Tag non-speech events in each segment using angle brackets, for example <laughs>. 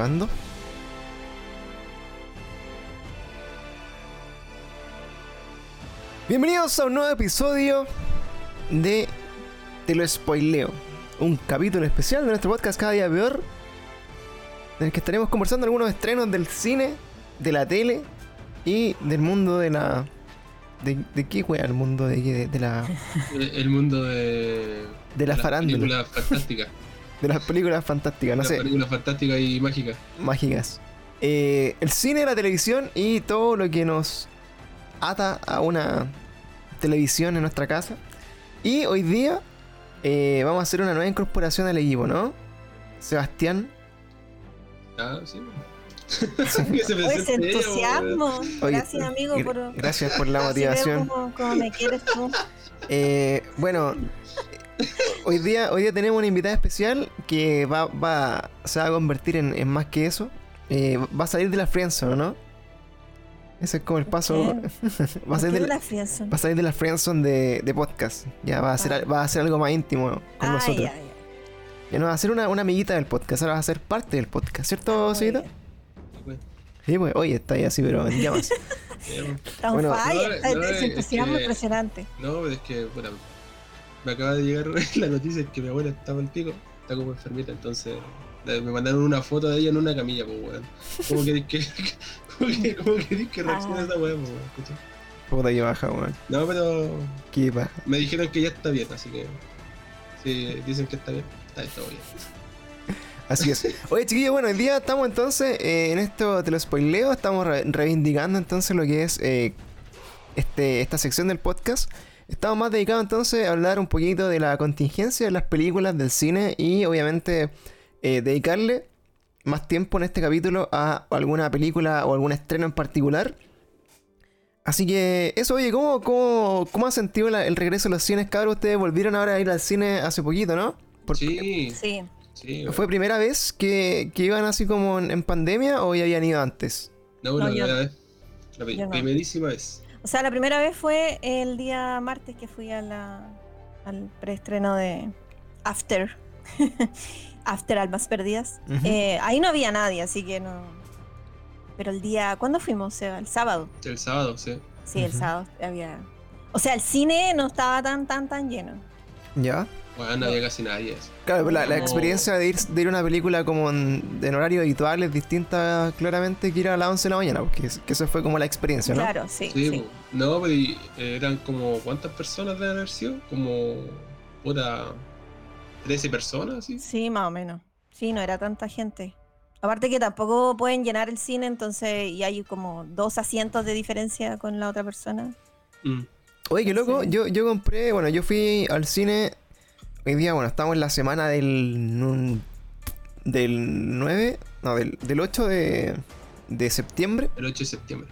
Grabando. Bienvenidos a un nuevo episodio de Te lo spoileo. Un capítulo especial de nuestro podcast Cada Día Peor. En el que estaremos conversando algunos estrenos del cine, de la tele y del mundo de la. ¿De, de qué wea? El mundo de, de, de la. <laughs> El, el mundo de. De la las farándula. películas fantásticas. De las películas fantásticas, no las sé. películas fantásticas y mágicas. mágicas. Eh, el cine, la televisión y todo lo que nos ata a una televisión en nuestra casa. Y hoy día eh, vamos a hacer una nueva incorporación al equipo, ¿no? Sebastián. Ah, sí. <laughs> Pues ella, entusiasmo. Oye, Gracias, amigo, por Gracias por la motivación. cómo me quieres tú. Eh, bueno, hoy día, hoy día tenemos una invitada especial que va, va, se va a convertir en, en más que eso. Eh, va a salir de la friendzone, ¿no? Ese es como el paso. <laughs> Va, a salir ¿Por de la, la va a salir de la friendzone de, de podcast. Ya va a, ser, Ah. va a ser algo más íntimo con Ah, nosotros. ya, ya. Ya no va a ser una, una amiguita del podcast, ahora va a ser parte del podcast, ¿cierto, bien. Pues, Sí, pues, oye, está ahí así, pero <laughs> en llamas. Bueno, fire, no, no, es que- impresionante. No, pero es que, bueno, me acaba de llegar <laughs> la noticia de que mi abuela estaba al pico, está como enfermita, entonces me mandaron una foto de ella en una camilla, pues, weón. ¿Cómo queréis que, cómo que, <laughs> cómo que reaccione Ah. esa weón, pues, weón? Puta que baja, weón. No, pero Qué paja. me dijeron que ya está bien, así que si dicen que está bien, está todo bien. Así es. Oye, chiquillos, bueno, hoy día estamos entonces eh, en esto, te lo spoileo, estamos re- reivindicando entonces lo que es eh, este, esta sección del podcast. Estamos más dedicados entonces a hablar un poquito de la contingencia de las películas, del cine y obviamente eh, dedicarle más tiempo en este capítulo a alguna película o algún estreno en particular. Así que eso, oye, ¿cómo, cómo, cómo han sentido la- el regreso de los cines, cabros? Ustedes volvieron ahora a ir al cine hace poquito, ¿no? Por- Sí, Sí. sí. ¿Fue primera vez que, que iban así como en, en pandemia o ya habían ido antes? No, la No, primera vez. La pri- yo no. primerísima vez. O sea, la primera vez fue el día martes que fui a la, al preestreno de After. <laughs> After Almas Perdidas. Eh, ahí no había nadie, así que no. Pero el día. ¿Cuándo fuimos? Seba? El sábado. El sábado, sí. Sí, el sábado había. O sea, el cine no estaba tan, tan, tan lleno. ¿Ya? Bueno, no había casi nadie. eso. Claro, pero la, experiencia de ir, de ir a una película como en, en horario habitual es distinta claramente que ir a las 11 de la mañana, porque es- que eso fue como la experiencia, ¿no? Claro, sí. Sí, sí. no, pero y, eh, eran como. ¿Cuántas personas deben haber sido? Como. Puta. 13 personas, así. Sí, más o menos. Sí, no era tanta gente. Aparte que tampoco pueden llenar el cine, entonces, y hay como dos asientos de diferencia con la otra persona. Mm. Oye, qué loco, Sí. yo, yo compré, bueno, yo fui al cine, hoy día, bueno, estamos en la semana del, del 9, no, del, del 8 de, de septiembre. El 8 de septiembre.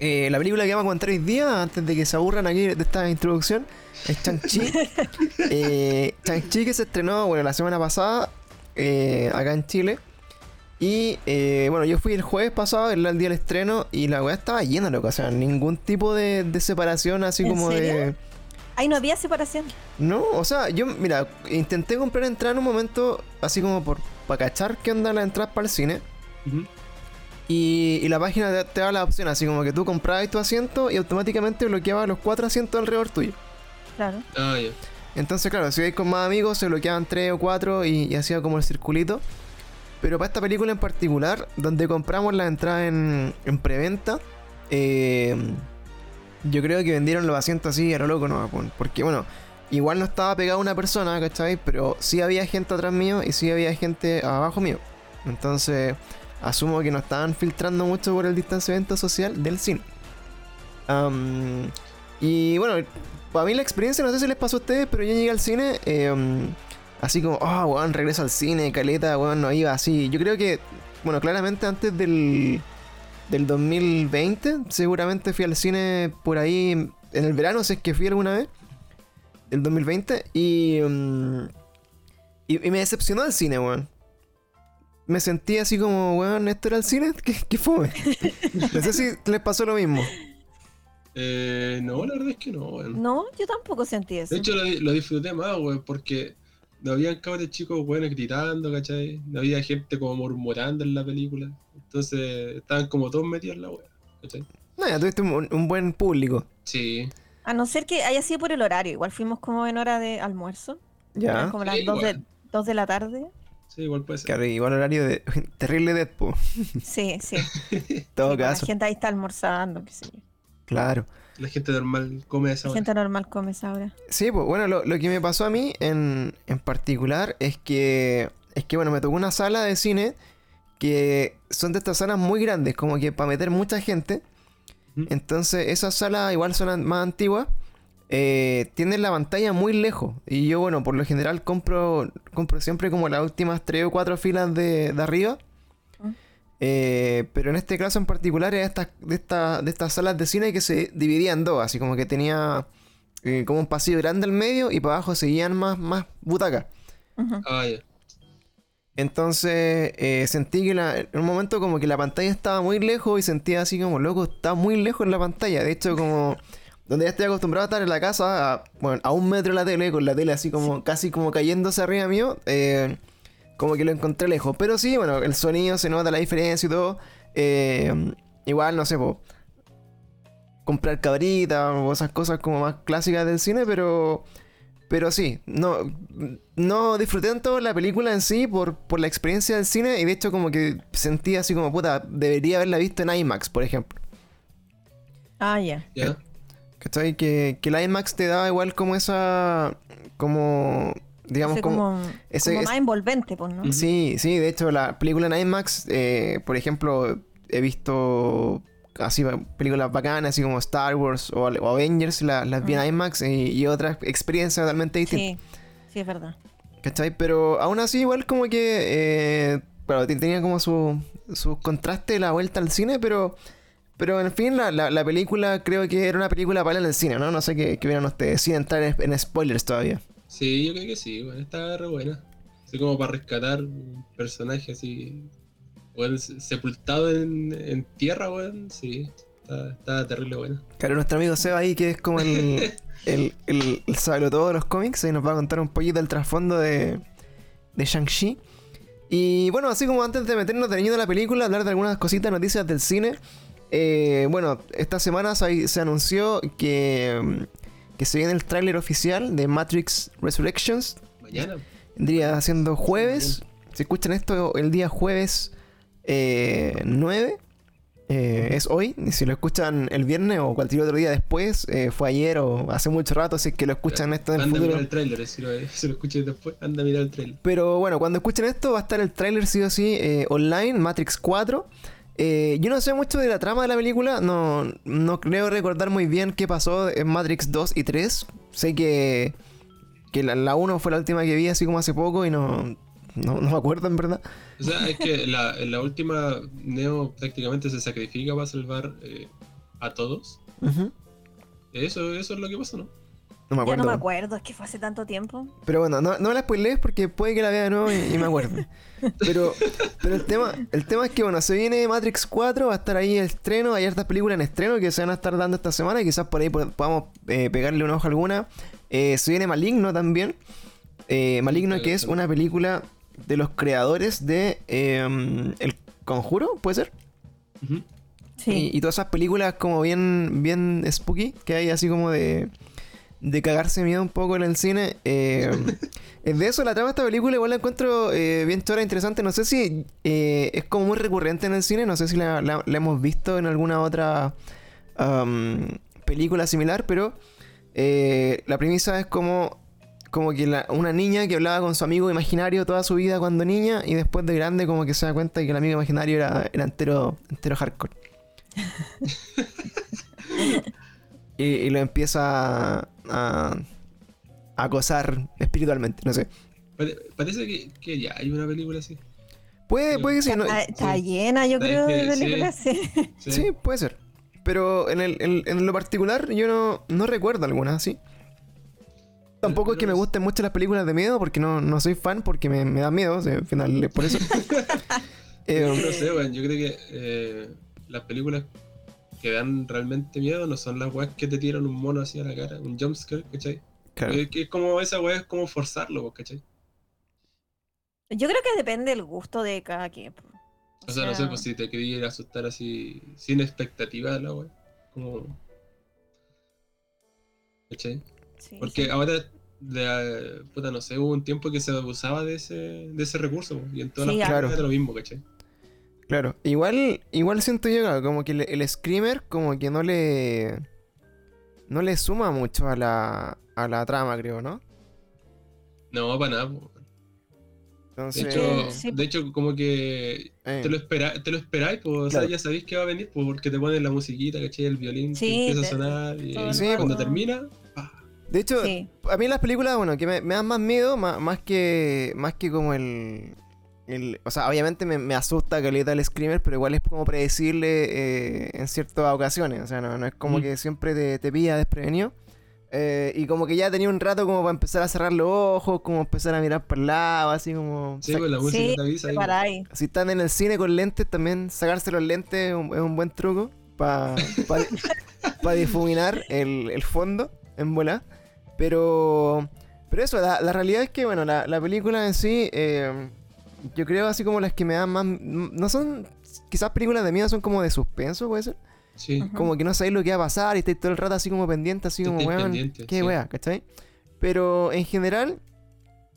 Eh, la película que vamos a contar hoy día, antes de que se aburran aquí de esta introducción, es Chang-Chi. <laughs> eh, Chang-Chi que se estrenó, bueno, la semana pasada, eh, acá en Chile. Y eh, bueno, yo fui el jueves pasado, el, el día del estreno, y la weá estaba llena, loco. O sea, ningún tipo de, de separación así ¿En como de. Ahí no había separación. No, o sea, yo, mira, intenté comprar entrada en un momento, así como por para cachar qué onda la entrada para el cine. Y, y la página te, te da la opción, así como que tú comprabas tu asiento y automáticamente bloqueaba los cuatro asientos alrededor tuyo. Claro. Ah, ya. Entonces, claro, si vais con más amigos, se bloqueaban tres o cuatro y, y hacía como el circulito. Pero para esta película en particular, donde compramos la entrada en, en preventa, eh, yo creo que vendieron los asientos así a lo loco, ¿no? Porque, bueno, igual no estaba pegada una persona, ¿cachai? Pero sí había gente atrás mío y sí había gente abajo mío. Entonces, asumo que no estaban filtrando mucho por el distanciamiento social del cine. Y bueno, para mí la experiencia, no sé si les pasó a ustedes, pero yo llegué al cine eh, así como, oh, weón, regreso al cine, caleta, weón, no iba así. Yo creo que, bueno, claramente antes del, del 2020, seguramente fui al cine por ahí en el verano, si es que fui alguna vez, el 2020, y, mm, y, y me decepcionó el cine, weón. Me sentí así como, weón, ¿esto era el cine? ¿Qué, qué fue? No sé si les pasó lo mismo. Eh, no, la verdad es que no, weón. No, yo tampoco sentí eso. De hecho, lo, di- lo disfruté más, weón, porque no había cabros chicos buenos gritando, ¿cachai? No había gente como murmurando en la película. Entonces estaban como todos metidos en la wea, ¿cachai? No, ya tuviste un, un buen público. Sí. A no ser que haya sido por el horario. Igual fuimos como en hora de almuerzo. Ya. Eran como las Sí, 2 de, igual. dos de la tarde. Sí, igual puede ser. Claro, igual horario de <laughs> terrible Deadpool. Sí, sí. En <laughs> todo Sí, La caso. gente ahí está almorzando, qué sé yo. Claro. La gente normal come a esa La hora. gente normal come esa hora. Sí, pues bueno, lo, lo que me pasó a mí en, en particular es que, es que, bueno, me tocó una sala de cine que son de estas salas muy grandes, como que para meter mucha gente. Entonces, esas salas igual son más antiguas, eh, tienen la pantalla muy lejos. Y yo, bueno, por lo general compro, compro siempre como las últimas tres o cuatro filas de, de arriba. Eh, pero en este caso en particular es estas, de, esta- de estas salas de cine que se dividían en dos, así como que tenía eh, como un pasillo grande al medio y para abajo seguían más, más butacas. Ah, ya. Entonces eh, sentí que la- en un momento como que la pantalla estaba muy lejos y sentía así como, loco, está muy lejos la pantalla. De hecho, como donde ya estoy acostumbrado a estar en la casa, a, bueno, a un metro de la tele, con la tele así como casi como cayéndose arriba mío, eh, como que lo encontré lejos. Pero sí, bueno, el sonido se nota la diferencia y todo. Eh, igual, no sé, po, comprar cabrita o esas cosas como más clásicas del cine, pero... Pero sí, no, no disfruté tanto la película en sí por, por la experiencia del cine y de hecho como que sentí así como, puta, debería haberla visto en IMAX, por ejemplo. Ah, ya. Ya. ¿Cachai? Que, que la IMAX te da igual como esa, como, digamos, Ese como... como, ese- como es- más envolvente, pues, ¿no? Sí, sí, de hecho la película en IMAX, eh, por ejemplo, he visto así películas bacanas, así como Star Wars o, o Avengers, la- las vi en Mm. IMAX y, y otras experiencias totalmente distintas. Sí, sí, es verdad. ¿Cachai? Pero aún así, igual como que. Eh, claro, te- tenía como su, su contraste la vuelta al cine, pero. Pero en fin, la, la, la película creo que era una película para en el cine, ¿no? No sé qué, qué vieron ustedes, sin entrar en, en spoilers todavía. Sí, yo creo que sí, bueno, está re buena. Así como para rescatar un personaje así, se- sepultado en, en tierra, weón, sí, está, está terrible buena. Claro, nuestro amigo Seba ahí, que es como el. <laughs> el, el, el todo de los cómics, y nos va a contar un poquito el trasfondo de. de Shang-Chi. Y bueno, así como antes de meternos de lleno a la película, hablar de algunas cositas, noticias del cine. eh, bueno, esta semana se, se anunció que, que se viene el tráiler oficial de Matrix Resurrections. Mañana, Vendría siendo jueves. Si escuchan esto, el día jueves eh, 9. eh, es hoy. Y si lo escuchan el viernes o cualquier otro día después, eh, fue ayer o hace mucho rato, así que lo escuchan esto en el anda a futuro. mirar el tráiler, si lo, <laughs> si lo escuchas después, anda a mirar el tráiler. Pero bueno, cuando escuchen esto va a estar el tráiler sí o sí eh, online, Matrix 4. Eh, yo no sé mucho de la trama de la película, no, no creo recordar muy bien qué pasó en Matrix 2 y 3. Sé que, que la, la 1 fue la última que vi así como hace poco y no, no, no me acuerdo en verdad. O sea, es que la, en la última Neo prácticamente se sacrifica para salvar eh, a todos. Eso, eso es lo que pasa, ¿no? No me Ya acuerdo. no me acuerdo, es que fue hace tanto tiempo. Pero bueno, no, no me la spoilees porque puede que la vea de nuevo y, y me acuerde. Pero, pero el tema, el tema es que bueno, se viene Matrix 4, va a estar ahí el estreno, hay hartas películas en estreno que se van a estar dando esta semana y quizás por ahí po- podamos eh, pegarle una hoja alguna. Eh, se viene Maligno también. Eh, Maligno que es una película de los creadores de eh, El Conjuro, ¿puede ser? Sí. Y, y todas esas películas como bien, bien spooky, que hay así como de, de cagarse miedo un poco en el cine. eh, <laughs> es de eso la trama de esta película, igual la encuentro eh, bien chora, interesante. No sé si eh, es como muy recurrente en el cine, no sé si la, la- la hemos visto en alguna otra am, película similar, pero eh, la premisa es como... Como que la- una niña que hablaba con su amigo imaginario toda su vida cuando niña y después de grande como que se da cuenta de que el amigo imaginario era, era entero, entero hardcore. <laughs> y, y lo empieza a, a acosar espiritualmente, no sé. Pare- parece que, que ya hay una película así. Puede, puede que sí, no- Está, está sí. llena, yo Está creo, de películas. Sí. Sí. sí, puede ser. Pero en, el, en, en lo particular yo no, no recuerdo alguna así. Tampoco es que me gusten mucho las películas de miedo porque no, no soy fan porque me, me da miedo, o sea, al final es por eso. <laughs> Eh, No sé, weón, yo creo que eh, las películas que dan realmente miedo no son las weas que te tiran un mono así a la cara, un jumpscare, ¿cachai? claro. Eh, es como esa wea es como forzarlo, pues, ¿cachai? Yo creo que depende del gusto de cada quien. O sea, no sé, pues si te quería ir a asustar así, sin expectativa, la wea. Como. ¿Cachai? Sí, Porque sí. ahora, de, puta, no sé, hubo un tiempo que se abusaba de ese, de ese recurso, y en todas Sí, las claro. películas era lo mismo, ¿cachai? Claro, igual, igual siento yo claro, como que el, el screamer como que no le no le suma mucho a la, a la trama, creo, ¿no? No, para nada, po. De hecho, Sí. de hecho, como que eh, te lo, espera, te lo esperáis, pues, o sea, Claro. ya sabéis que va a venir, pues, porque te ponen la musiquita, ¿cachai? El violín Sí, que empieza te- a sonar, y cuando termina. De hecho, Sí. a mí las películas, bueno, que me, me dan más miedo, más, más que más que como el, el o sea, obviamente me, me asusta caleta el screamer, pero igual es como predecible eh, en ciertas ocasiones, o sea, no, no es como Mm. que siempre te, te pilla desprevenido. Eh, y como que ya tenía un rato como para empezar a cerrar los ojos, como empezar a mirar para el lado, así como... Sí, sac- pues la música Sí, te avisa ahí. Si están en el cine con lentes, también sacarse los lentes es un, es un buen truco para <laughs> difuminar el, el fondo en bola. Pero, pero eso, la, la realidad es que, bueno, la, la película en sí, eh, yo creo así como las que me dan más... No son quizás películas de miedo, son como de suspenso, puede ser. Sí. Como que no sabéis lo que va a pasar y estáis todo el rato así como pendiente, así como, weón, qué sí. wea, ¿cachai? Pero en general,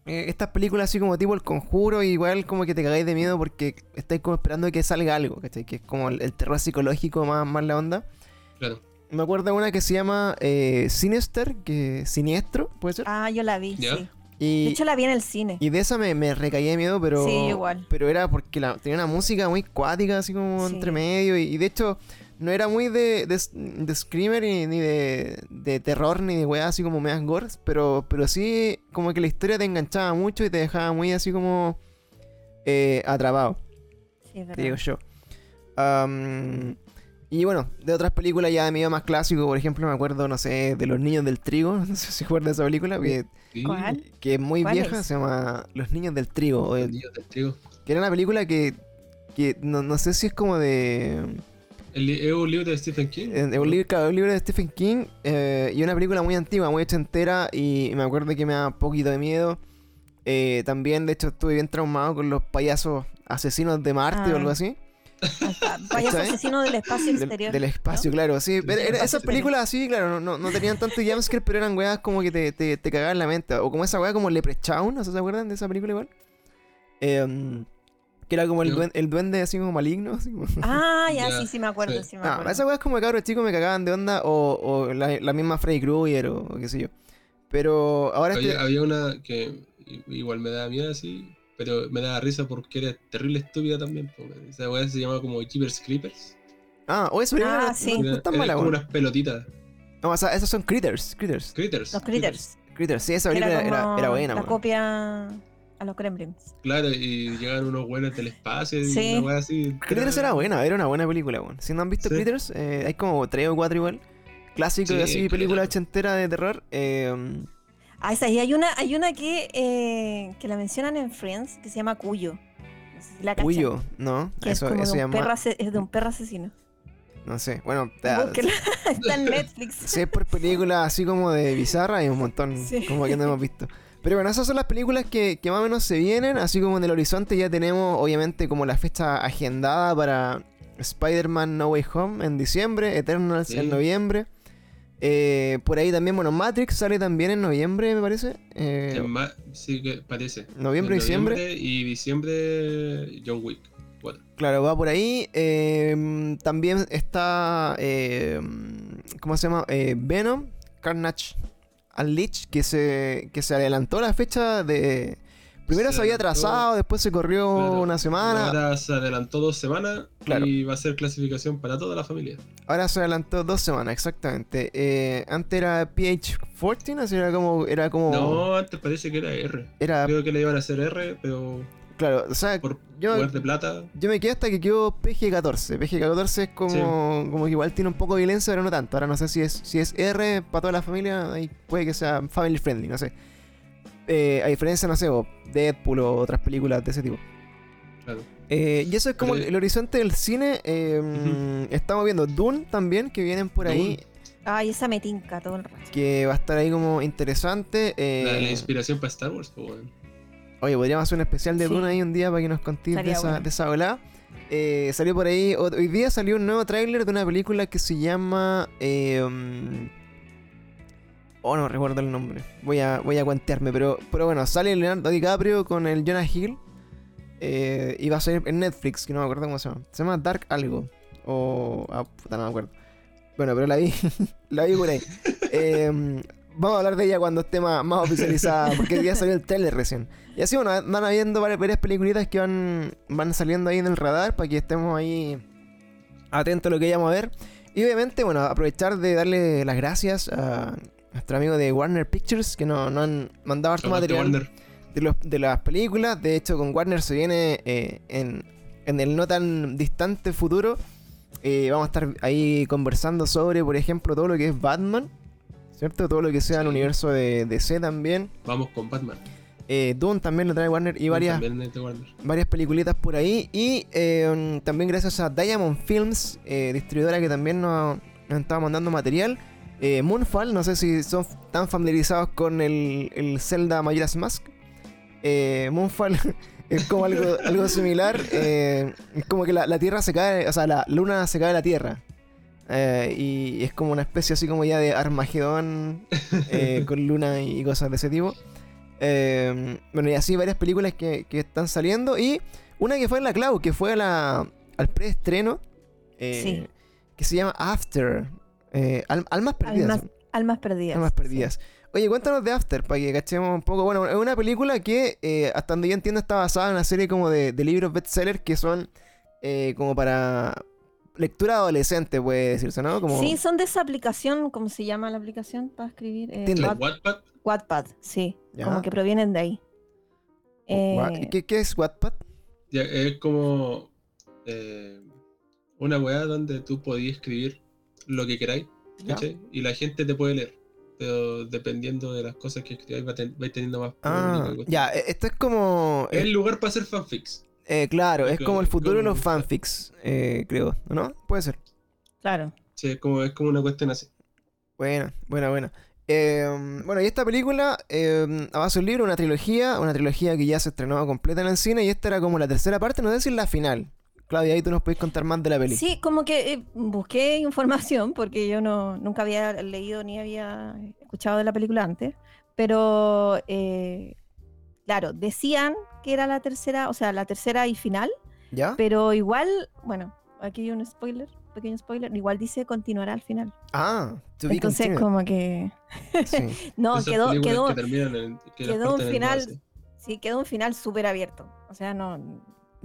eh, estas películas así como tipo El Conjuro, igual como que te cagáis de miedo porque estáis como esperando que salga algo, ¿cachai? Que es como el, el terror psicológico más, más la onda. claro. Me acuerdo de una que se llama eh, Sinister, que siniestro, puede ser. Ah, yo la vi, ¿Ya? sí. y, De hecho, la vi en el cine. y de esa me, me recaí de miedo, pero. Sí, igual. Pero era porque la, tenía una música muy cuática, así como Sí. entre medio. Y, y de hecho, no era muy de, de, de Screamer ni, ni de, de terror ni de weas así como medias gores. Pero, pero sí, como que la historia te enganchaba mucho y te dejaba muy así como. eh, atrapado, Sí, es te digo verdad. yo. Am, y bueno, de otras películas ya de medio más clásico, por ejemplo, me acuerdo, no sé, de Los Niños del Trigo. <laughs> No sé si esa película. Que, que es muy ¿Cuál vieja, es? se llama Los Niños del Trigo. o El el- niño del trigo. que era una película que, que no, no sé si es como de... Es un libro de Stephen King. eh, de un, libro, claro, un libro de Stephen King eh, y una película muy antigua, muy ochentera y me acuerdo que me da un poquito de miedo. Eh, también, de hecho, estuve bien traumado con los payasos asesinos de Marte o Ah. algo así. Ah, <laughs> Payaso asesino del espacio Del, exterior. del espacio, claro, sí. Pero del era- esas películas así, claro, no, no, no tenían tanto jumpscare, pero eran weas como que te, te, te cagaban la mente. O como esa wea como Leprechaun, ¿no se acuerdan de esa película igual? Em, que era como el, Yo- duen- el duende así como maligno. Así como... <laughs> Ah, ya, sí, sí me acuerdo, sí. sí me Ah, acuerdo. esas weas como de cabros chicos me cagaban de onda o, o la, la misma Freddy Krueger o, o qué sé yo. Pero ahora Había, este... había una que i- igual me daba miedo así, pero me daba risa porque era terrible estúpida también. po, weón. Esa weá se llamaba como Jeepers Creepers. Ah, o eso, Ah, no, sí. no, no Era, tan era mala, como weón. unas pelotitas. No, o sea, esos son Critters, Critters. Critters. Los Critters. Critters, sí, esa película era, era buena, La weón. copia a los Gremlins. Claro, y llegaban unos buenos del espacio y Sí. una weá así. Critters era buena, era una buena película, weón. Si no han visto Sí. Critters, eh, hay como tres o cuatro igual. Clásico Sí, así, película ochentera de terror. Eh, Ah, esa, y hay una, hay una que, eh, que la mencionan en Friends que se llama Cuyo. No sé si la cachan. Cuyo, ¿no? Que Eso, es como eso de un, llama. perro es de un perro asesino. No sé. Bueno, ta- <laughs> está en Netflix. si es por películas así como de bizarra, hay un montón Sí. como que no hemos visto. Pero bueno, esas son las películas que, que más o menos se vienen. Así como en el horizonte ya tenemos, obviamente, como la fecha agendada para Spider-Man No Way Home en diciembre, Eternals Sí. en noviembre. Eh, por ahí también, bueno, Matrix sale también en noviembre, me parece. Eh, En ma- sí que parece. Noviembre, En diciembre. noviembre Y diciembre John Wick. Bueno, Claro, va por ahí. Eh, también está. eh, ¿Cómo se llama? Venom, Carnage Unleashed, que se, que se adelantó la fecha de. Primero se, Se había atrasado, después se corrió claro. una semana. Ahora... Ahora se adelantó dos semanas Claro. y va a ser clasificación para toda la familia. se adelantó dos semanas, exactamente. Eh, antes era PH-14, así era como. Era como. No, antes parece que era R. era. Creo que le iban a hacer R, pero Claro, o sea, por yo, de plata. yo me quedé hasta que quedó PG-14. PG-14 es como, Sí. como que igual tiene un poco de violencia, pero no tanto. Ahora no sé si es, si es R para toda la familia, ahí puede que sea family friendly, no sé. Eh, a diferencia, no sé, o Deadpool o otras películas de ese tipo. Claro. Eh, y eso es como Pero- el, el horizonte del cine. eh, Ujú. Estamos viendo Dune también, que vienen por ahí, Ay, esa me tinca todo el rato. que va a estar ahí como interesante. La, la eh, inspiración para Star Wars, pues. Oye, podríamos hacer un especial de Sí. Duna ahí un día para que nos contéis de esa, bueno. de esa ola. Eh, salió por ahí, hoy día salió un nuevo tráiler de una película que se llama... eh, um, oh, no recuerdo el nombre. Voy a, voy a cuentearme, pero, pero bueno, sale Leonardo DiCaprio con el Jonah Hill. Eh, y va a salir en Netflix, que no me acuerdo cómo se llama. Se llama Dark Algo. O... Ah, puta, no me acuerdo. Bueno, pero la vi, <laughs> la vi por ahí. Eh, vamos a hablar de ella cuando esté más, más oficializada, porque ya salió el trailer recién. Y así, bueno, van habiendo varias, varias que van, van saliendo ahí en el radar para que estemos ahí atentos a lo que vayamos a ver. Y obviamente, bueno, aprovechar de darle las gracias a nuestro amigo de Warner Pictures que nos, nos han mandado harto material de, los- de las películas. De hecho, con Warner se viene eh, en, en el no tan distante futuro. eh, vamos a estar ahí conversando sobre, por ejemplo, todo lo que es Batman. ¿Cierto? Todo lo que sea el universo de DC también. Vamos con Batman. Eh, Dune también lo trae Warner y varias, Warner. varias peliculitas por ahí. Y eh, también gracias a Diamond Films, eh, distribuidora que también nos, nos estaba mandando material. Eh, Moonfall, no sé si son tan familiarizados con el, el Zelda Majora's Mask. Eh, Moonfall <laughs> es como algo, <laughs> algo similar. eh, es como que la, la Tierra se cae, o sea, la Luna se cae de la Tierra. Y es como una especie así como ya de Armagedón <laughs> con luna y cosas de ese tipo. Bueno, y así varias películas que, que están saliendo. Y una que fue en la Cloud, que fue a la, al preestreno. Sí. Que se llama After. Eh, Al- Almas Perdidas. Almas, almas perdidas. Almas Perdidas. Oye, cuéntanos de After, para que cachemos un poco. Bueno, es una película que, eh, hasta donde yo entiendo, está basada en una serie como de, de libros bestsellers que son eh, como para lectura adolescente, puede decirse, ¿no? Como, Sí, son de esa aplicación, ¿cómo se llama la aplicación para escribir? Eh, Wattpad. Wattpad, sí. Ya. Como que provienen de ahí. Eh, ¿Qué, qué es Wattpad? Ya, es como eh, una weá donde tú podías escribir lo que queráis. Y la gente te puede leer. Pero dependiendo de las cosas que escribáis, ten- vais teniendo más Ah, ya, esto es como... Es el lugar para hacer fanfics. eh, claro, es Como- como el futuro de los fanfics, eh, creo, ¿no? Puede ser. claro. Sí, es como, es como una cuestión así. Buena, buena, buena. Eh, bueno, y esta película, eh, a base de un libro, una trilogía, una trilogía que ya se estrenó completa en el cine y esta era como la tercera parte, no sé si es la final. Claudia, ahí tú nos puedes contar más de la peli. Sí, como que eh, busqué información porque yo no nunca había leído ni había escuchado de la película antes, pero eh, claro, decían que era la tercera, o sea, la tercera y final, ¿Ya? pero igual, bueno, aquí hay un spoiler, pequeño spoiler, igual dice continuará al final. Ah, to be Entonces continued. como que Sí. <laughs> no, Esas quedó quedó que en- quedó un final sí, quedó un final súper abierto. O sea, no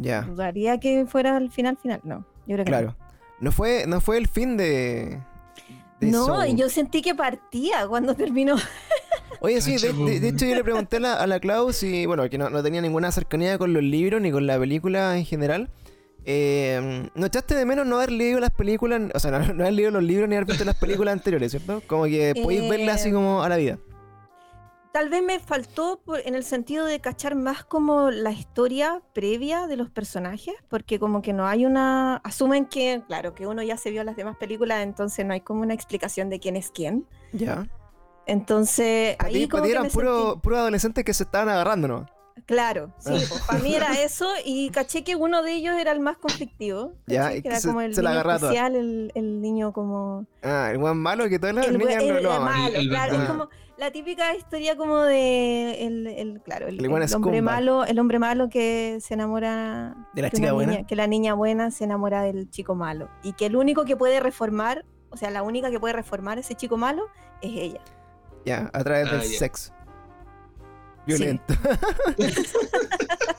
Ya, dudaría que fuera el final final, no. Yo creo que no. claro. No fue, no fue el fin de... de No, Soul. yo sentí que partía cuando terminó. Oye, sí, de, hecho yo le pregunté a la, a la Clau si, bueno, que no, no tenía ninguna cercanía con los libros ni con la película en general. Eh, ¿No echaste de menos no haber leído las películas, o sea, no, no haber leído los libros ni haber visto las películas anteriores, ¿cierto? Como que podéis verlas así Eh, como a la vida. Tal vez me faltó por- en el sentido de cachar más como la historia previa de los personajes, porque como que no hay una... Asumen que, claro, que uno ya se vio las demás películas, entonces no hay como una explicación de quién es quién. Ya. Entonces, ahí ti, como que eran me puro, sentí- puro adolescentes que se estaban agarrando, ¿no? Claro, sí, pues, para mí era <laughs> eso y caché que uno de ellos era el más conflictivo. Ya, que era se- como el niño especial, el, el niño como... Ah, el buen malo que todas las el, niñas el- lo, lo el aman. malo, El- el claro, es como la típica historia como de el, el- claro, el, El buen el hombre malo, el hombre malo que se enamora ¿De la que chica buena? niña- que la niña buena se enamora del chico malo y que el único que puede reformar, o sea, la única que puede reformar ese chico malo es ella. Ya, a través Ah, del sexo. Violento. Sí, <laughs>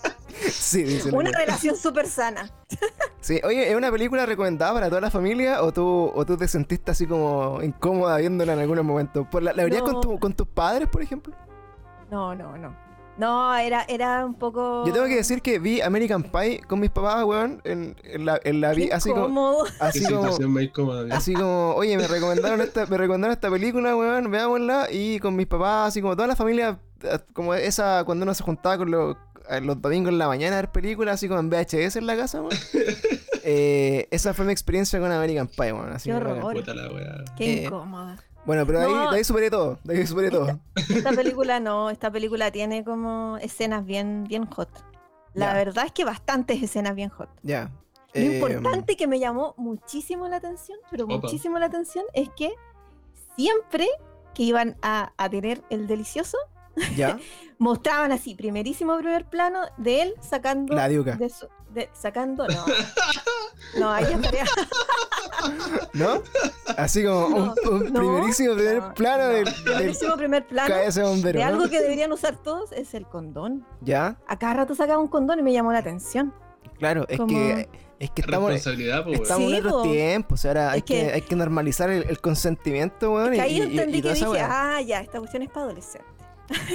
<laughs> <laughs> dice la Una relación súper sana. <laughs> Sí, oye, ¿es una película recomendada para toda la familia o tú, o tú te sentiste así como incómoda viéndola en algunos momentos? ¿Por la, ¿La verías con, tu- con tus padres, por ejemplo? No, no, no. No, era, era un poco. Yo tengo que decir que vi American Pie con mis papás, weón, en, en la, en la vi así como, así como, situación más incómoda. mira. así como, oye, me recomendaron esta, me recomendaron esta película, weón, veámosla, y con mis papás, así como toda la familia, eh, como esa cuando uno se juntaba con los, los domingos en la mañana a ver películas, así como en VHS en la casa, weón. <laughs> Eh, esa fue mi experiencia con American Pie, weón. Qué horror. Puta la wea. Qué Eh, incómoda. Bueno, pero ahí, No. de ahí superé todo. De ahí superé todo. <laughs> Esta película no, esta película tiene como escenas bien, bien hot. La verdad es que bastantes escenas bien hot. Ya. Lo Eh, importante que me llamó muchísimo la atención, pero Opa. muchísimo la atención, es que siempre que iban a, a tener el delicioso, Ya. <laughs> mostraban así, primerísimo primer plano de él sacando. La diuca. de su- de- sacando, no. No, ahí estaría. <laughs> ¿No? Así como un, No, un no, primerísimo primer no, plano no. del, Primerísimo primer plano bombero. de ¿no? algo que deberían usar todos es el condón. Ya, A cada rato sacaba un condón y me llamó la atención. claro, es Como- que es que estamos, Responsabilidad, pues, estamos Sí, en otros po. tiempos, ahora hay que, que- hay que normalizar el, el consentimiento, weón. Que y- ahí y- entendí y que dije, ah, ya, esta cuestión es para adolescentes.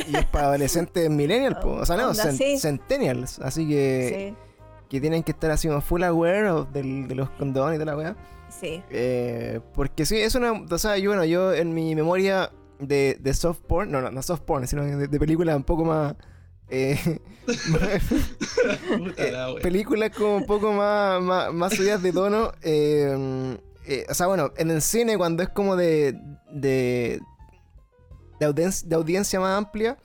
Y es para adolescentes millennials, o sea, no, Onda, cen- sí. centennials, así que, Sí, que tienen que estar así como full aware of del- de los condones y de la weá. sí. Eh, porque sí, es una. O sea, yo, bueno, yo en mi memoria de, de soft porn, no, no, no soft porn, sino de, de películas un poco más. Eh, <laughs> wea. películas como un poco más, más, más subidas de tono. eh, eh, o sea, bueno, en el cine, cuando es como de. de. De, audien- de audiencia más amplia.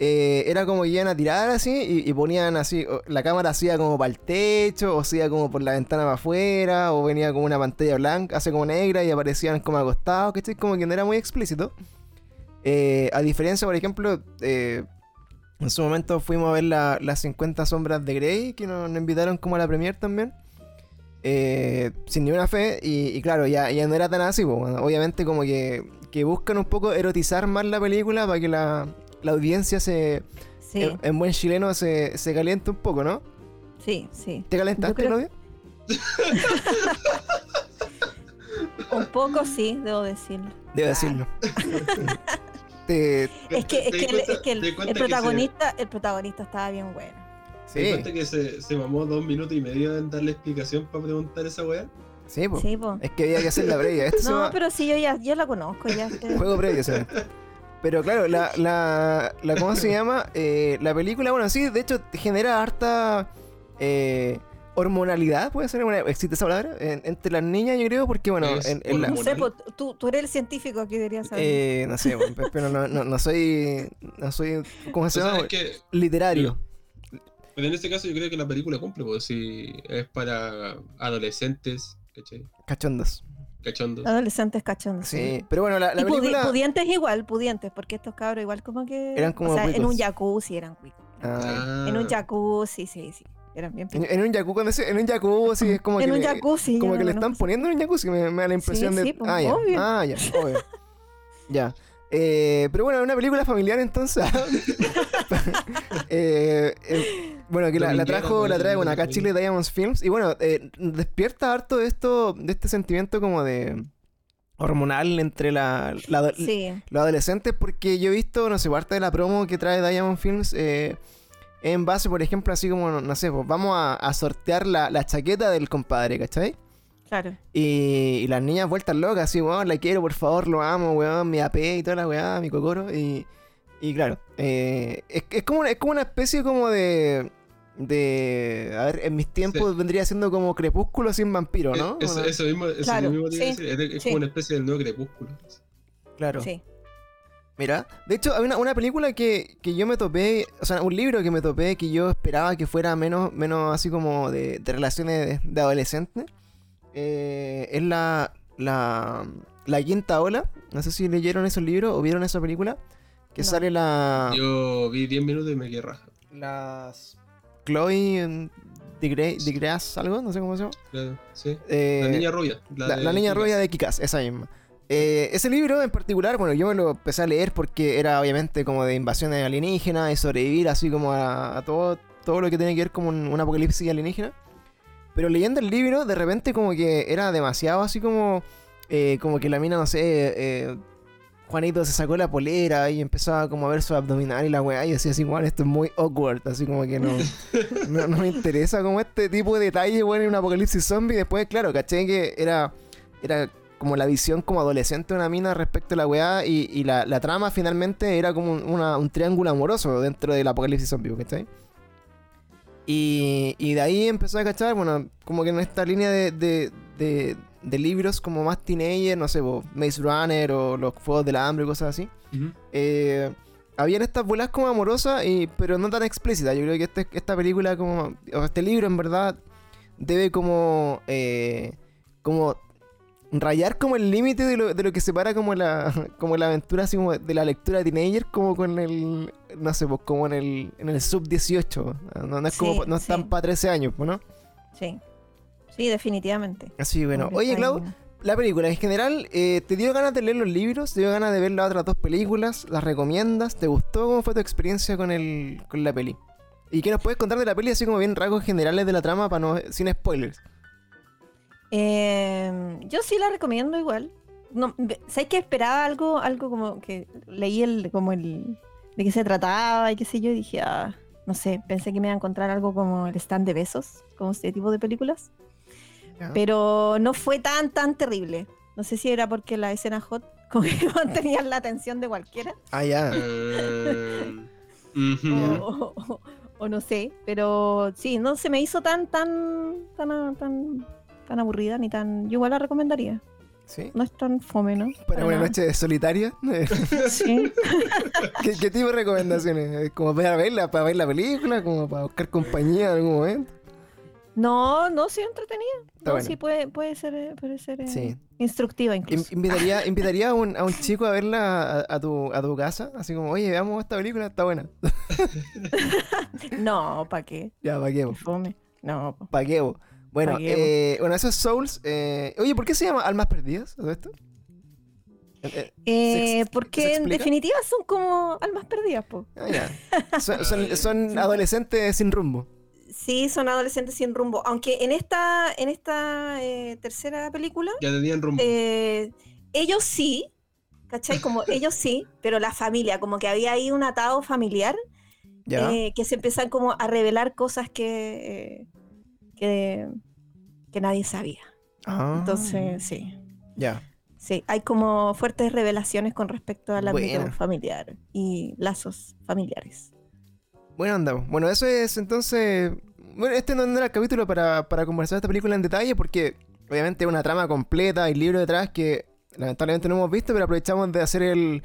eh, era como que iban a tirar así y, ponían así, la cámara hacía como para el techo, o hacía como por la ventana para afuera, o venía como una pantalla blanca, hace como negra y aparecían como acostados, ¿cachai? Como que no era muy explícito. Eh, a diferencia, por ejemplo, eh, en su momento fuimos a ver la- las 50 sombras de Grey, que nos, nos invitaron como a la premier también. Eh, sin ninguna fe, y, y claro, ya, ya no era tan así, bueno, obviamente como que, que buscan un poco erotizar más la película para que la, la audiencia se, Sí, en, en buen chileno se, se caliente un poco, ¿no? sí, sí. ¿Te calentaste, creo-? <laughs> Un poco sí, debo decirlo. Debo Ah. decirlo. <laughs> Te- Es que, es ¿Te que, es el, protagonista, el protagonista estaba bien bueno. ¿Te sí, cuenta que se, se mamó dos minutos y medio en darle explicación para preguntar esa weá? sí, po. Sí, po. Es que había que hacer la previa. Esto <laughs> se No, llama pero sí, yo ya, ya la conozco. Ya, <laughs> este- juego previo, llama. Pero claro, la, la, la ¿cómo se llama? Eh, la película, bueno, sí, de hecho genera harta eh, hormonalidad, puede ser, una, existe esa palabra, En- entre las niñas yo creo, porque bueno, en, en la- no sé, po, tú, tú eres el científico que deberías saber. eh, no sé, pero no, no, no soy, no soy, ¿cómo se llama? que Literario. Pero en este caso yo creo que la película cumple, pues si es para adolescentes, ¿cachai? Cachondos. Cachondos. Adolescentes cachondos. Sí, pero bueno, la, la y película... pudientes igual, pudientes, porque estos cabros igual como que... Eran como o sea, en un jacuzzi eran cuicos. Ah. En un jacuzzi, sí, sí. Eran bien en, en un jacuzzi, cuando dice- en un jacuzzi es como <laughs> En que un le- jacuzzi. Como que le están poniendo en un jacuzzi, me, me da la impresión Sí, de. sí, pues, ah, ya. obvio. Ah, ya, obvio. <laughs> ya. Eh, pero bueno, una película familiar entonces. <laughs> <laughs> Eh, eh, bueno, que la, la trajo, la trae bueno, acá. Chile Diamonds Films. Y bueno, eh, despierta harto de esto, de este sentimiento como de hormonal entre la, la Sí, los adolescentes, porque yo he visto, no sé, parte de la promo que trae Diamond Films eh, en base, por ejemplo, así como, no sé, pues vamos a, a sortear la, la chaqueta del compadre, ¿cachai? claro. Y, y las niñas vueltas locas, así, weón, la quiero, por favor, lo amo, weón, mi AP y toda la weá, mi cocoro. Y, y claro, eh, es, es como una, es como una especie como de... De. A ver, en mis tiempos vendría siendo como crepúsculo sin vampiro, ¿no? Eh, Eso, eso mismo, eso Claro, mismo sí, decir. Es, es sí. como una especie del nuevo crepúsculo. Claro. Sí. Mira, de hecho, hay una, una película que, que yo me topé, o sea, un libro que me topé que yo esperaba que fuera menos, menos así como de, de relaciones de, de adolescentes. Eh, es la, la, la Quinta Ola. No sé si leyeron esos libros o vieron esa película. Que No. sale la. Yo vi 10 minutos y me quedé raja. Las. Chloe de, Grey, de Grass, algo, no sé cómo se llama. Claro, sí. Eh, la niña rubia. La, de la niña rubia de Kikas, esa misma. Eh, ese libro en particular, bueno, yo me lo empecé a leer porque era obviamente como de invasiones alienígenas y sobrevivir así como a, a todo, todo lo que tiene que ver como un, un apocalipsis alienígena. Pero leyendo el libro, de repente como que era demasiado así como, eh, como que la mina, no sé, eh, Juanito se sacó la polera y empezaba como a ver su abdominal y la weá y decía así, bueno, esto es muy awkward, así como que no, <laughs> no, no me interesa como este tipo de detalle, bueno, en un apocalipsis zombie. Después, claro, caché que era, era como la visión como adolescente de una mina respecto a la weá y, y la, la trama finalmente era como un, una- un triángulo amoroso dentro del apocalipsis zombie, ¿cachai? Y, y de ahí empezó a cachar, bueno, como que en esta línea de, de, de, de libros como más teenager, no sé, Maze Runner o los Juegos del Hambre, cosas así. Eh, habían estas bolas como amorosas, y, pero no tan explícitas. Yo creo que este- esta película, como. O este libro, en verdad, debe como. eh, como. Rayar como el límite de lo, de lo que separa como la, <laughs> como la aventura así como de la lectura teenager como con el, no sé, pues como en el, en el sub 18. No, no es como, Sí, no están sí. para 13 años, pues, ¿no? Sí. Sí, definitivamente. Así, bueno. Oye, Clau, la película en general, eh, ¿te dio ganas de leer los libros? ¿Te dio ganas de ver las otras dos películas? ¿Las recomiendas? ¿Te gustó? ¿Cómo fue tu experiencia con, el, con la peli? ¿Y qué nos puedes contar de la peli así como bien rasgos generales de la trama para no, sin spoilers? Eh, yo sí la recomiendo igual. No, ¿Sabes que esperaba algo, algo como que leí el, como el de qué se trataba y qué sé yo, y dije, ah, no sé, pensé que me iba a encontrar algo como el stand de besos, como este tipo de películas. Ya. Pero no fue tan, tan terrible. No sé si era porque la escena hot <laughs> como que mantenían la atención de cualquiera. Ah, ya. Eh. O, o- o no sé, pero sí, no se me hizo tan, tan, tan, tan, tan aburrida ni tan. Yo igual la recomendaría. ¿Sí? No es tan fome, ¿no? Para una nada. noche solitaria. <laughs> Sí. <laughs> ¿Qué, qué tipo de recomendaciones? ¿Como para verla, para ver la película? ¿Como para buscar compañía en algún momento? No, no, sí, entretenida. No, bueno. sí, puede, puede ser, eh, puede ser eh, Sí. instructiva In- incluso. invitaría <laughs> invitaría a, un, a un chico a verla a, a tu, a tu casa, así como, oye, veamos esta película, está buena. <laughs> No, ¿para qué? ya, pa' qué, fome. No, po. pa' qué. Bueno, Pa' qué, eh, bueno, esos Souls. eh, oye, ¿por qué se llama Almas Perdidas? ¿Todo esto? Eh, porque en definitiva son como almas perdidas, po. ah, <laughs> son- son adolescentes sin rumbo. Sí, son adolescentes sin rumbo. Aunque en esta, en esta eh, tercera película, Ya tenían rumbo. eh, ellos sí, ¿cachai? <laughs> Como ellos sí, pero la familia, como que había ahí un atado familiar Ya. eh, que se empiezan como a revelar cosas que, que, que nadie sabía. Ah, Entonces, sí, Ya. sí, hay como fuertes revelaciones con respecto al ámbito Buena. familiar y lazos familiares. Bueno, andamos. Bueno, eso es entonces. Bueno, este no era el capítulo para, para conversar esta película en detalle, porque obviamente es una trama completa y libro detrás que lamentablemente no hemos visto, pero aprovechamos de hacer el,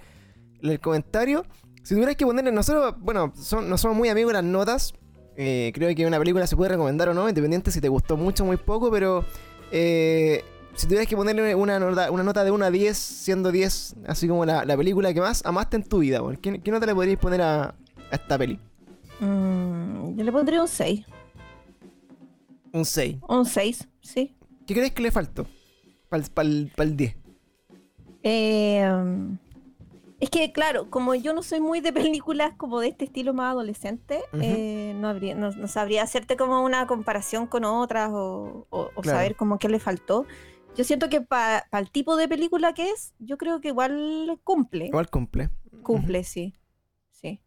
el comentario. Si tuvieras que ponerle, nosotros, bueno, son- no somos muy amigos de las notas. eh, creo que una película se puede recomendar o no, independiente si te gustó mucho o muy poco, pero eh, si tuvieras que ponerle una nota, una nota de 1 a 10, siendo 10 así como la, la película que más amaste en tu vida, ¿qué, qué nota le podríais poner a, a esta peli? Mm, yo le pondría un 6. Un 6. Un 6, sí. ¿Qué crees que le faltó? Para el 10. Eh, um, es que, claro, como yo no soy muy de películas como de este estilo más adolescente, eh, no, habría, no, no sabría hacerte como una comparación con otras o, o- o Claro. saber como qué le faltó. Yo siento que para el tipo de película que es, yo creo que igual cumple. Igual cumple. Cumple, sí. Sí.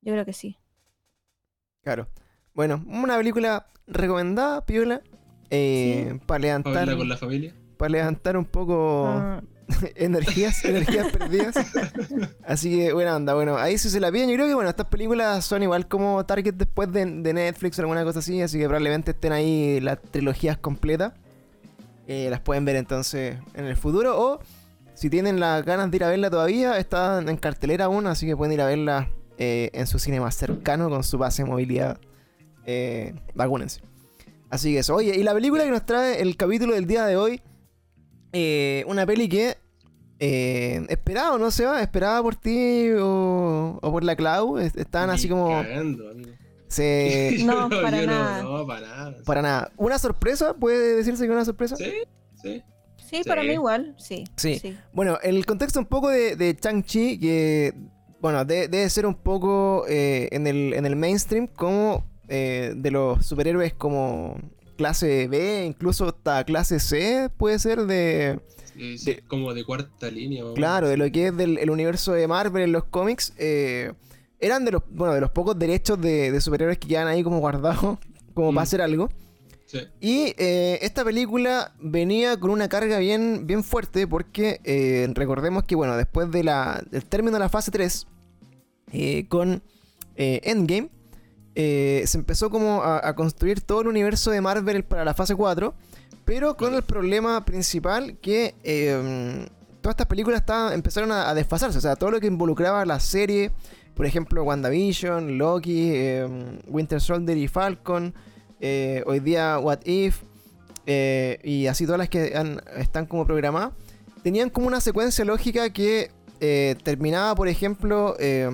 Yo creo que sí. Claro. Bueno, una película recomendada, piola. Eh, Para Para levantar, verla con la familia. para levantar un poco Ah, <laughs> energías, <laughs> energías perdidas. Así que buena onda. Bueno, ahí sí se la piden. Yo creo que bueno, estas películas son igual como target después de, de Netflix o alguna cosa así. Así que probablemente estén ahí las trilogías completas. Eh, las pueden ver entonces en el futuro. O si tienen las ganas de ir a verla todavía, está en cartelera aún. Así que pueden ir a verla eh, en su cine más cercano con su pase de movilidad. Eh, vacúnense. Así que eso. Oye, y la película que nos trae el capítulo del día de hoy. eh, una peli que eh, esperaba o no se va, esperaba por ti o, o por la Clau. est- Estaban Ni así como. cagando. Se. <laughs> No, para yo nada. No, no, para nada. Para nada. ¿Una sorpresa? ¿Puede decirse que una sorpresa? Sí, sí. Sí, para mí igual, sí. Sí. Bueno, el contexto un poco de, de Chang-Chi, que bueno, de- debe ser un poco eh, en, el, en el mainstream como eh, de los superhéroes como clase B, incluso hasta clase C, puede ser de... Sí, sí, De- como de cuarta línea. o Claro, de lo que es del el universo de Marvel en los cómics. eh, eran de los, bueno, de los pocos derechos de, de superhéroes que quedan ahí como guardados, <laughs> como Mm. para hacer algo. Y eh, esta película venía con una carga bien, bien fuerte porque eh, recordemos que, bueno, después de la, del término de la fase 3, eh, con Endgame, se empezó como a, construir todo el universo de Marvel para la fase 4, pero con el problema principal que eh, todas estas películas empezaron a, a desfasarse, o sea, todo lo que involucraba la serie, por ejemplo, WandaVision, Loki, eh, Winter Soldier y Falcon, eh, hoy día What If, eh, y así todas las que han- están como programadas, tenían como una secuencia lógica que eh, terminaba, por ejemplo, eh,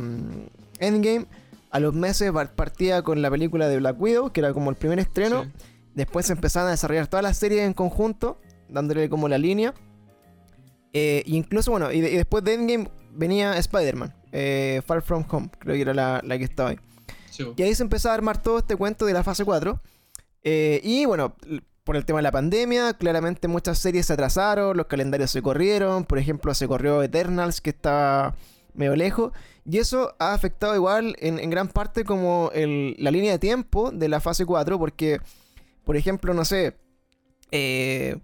Endgame, a los meses par- partía con la película de Black Widow, que era como el primer estreno, Sí. después se empezaban a desarrollar todas las series en conjunto, dándole como la línea. Eh, y incluso, bueno, y, de- y después de Endgame venía Spider-Man, eh, Far From Home, creo que era la, la que estaba ahí. Sí. Y ahí se empezó a armar todo este cuento de la fase 4. Eh, y bueno, por el tema de la pandemia, claramente muchas series se atrasaron, los calendarios se corrieron. Por ejemplo, se corrió Eternals, que estaba medio lejos. Y eso ha afectado igual en, gran parte como la línea de tiempo de la fase 4, porque, por ejemplo, no sé, eh,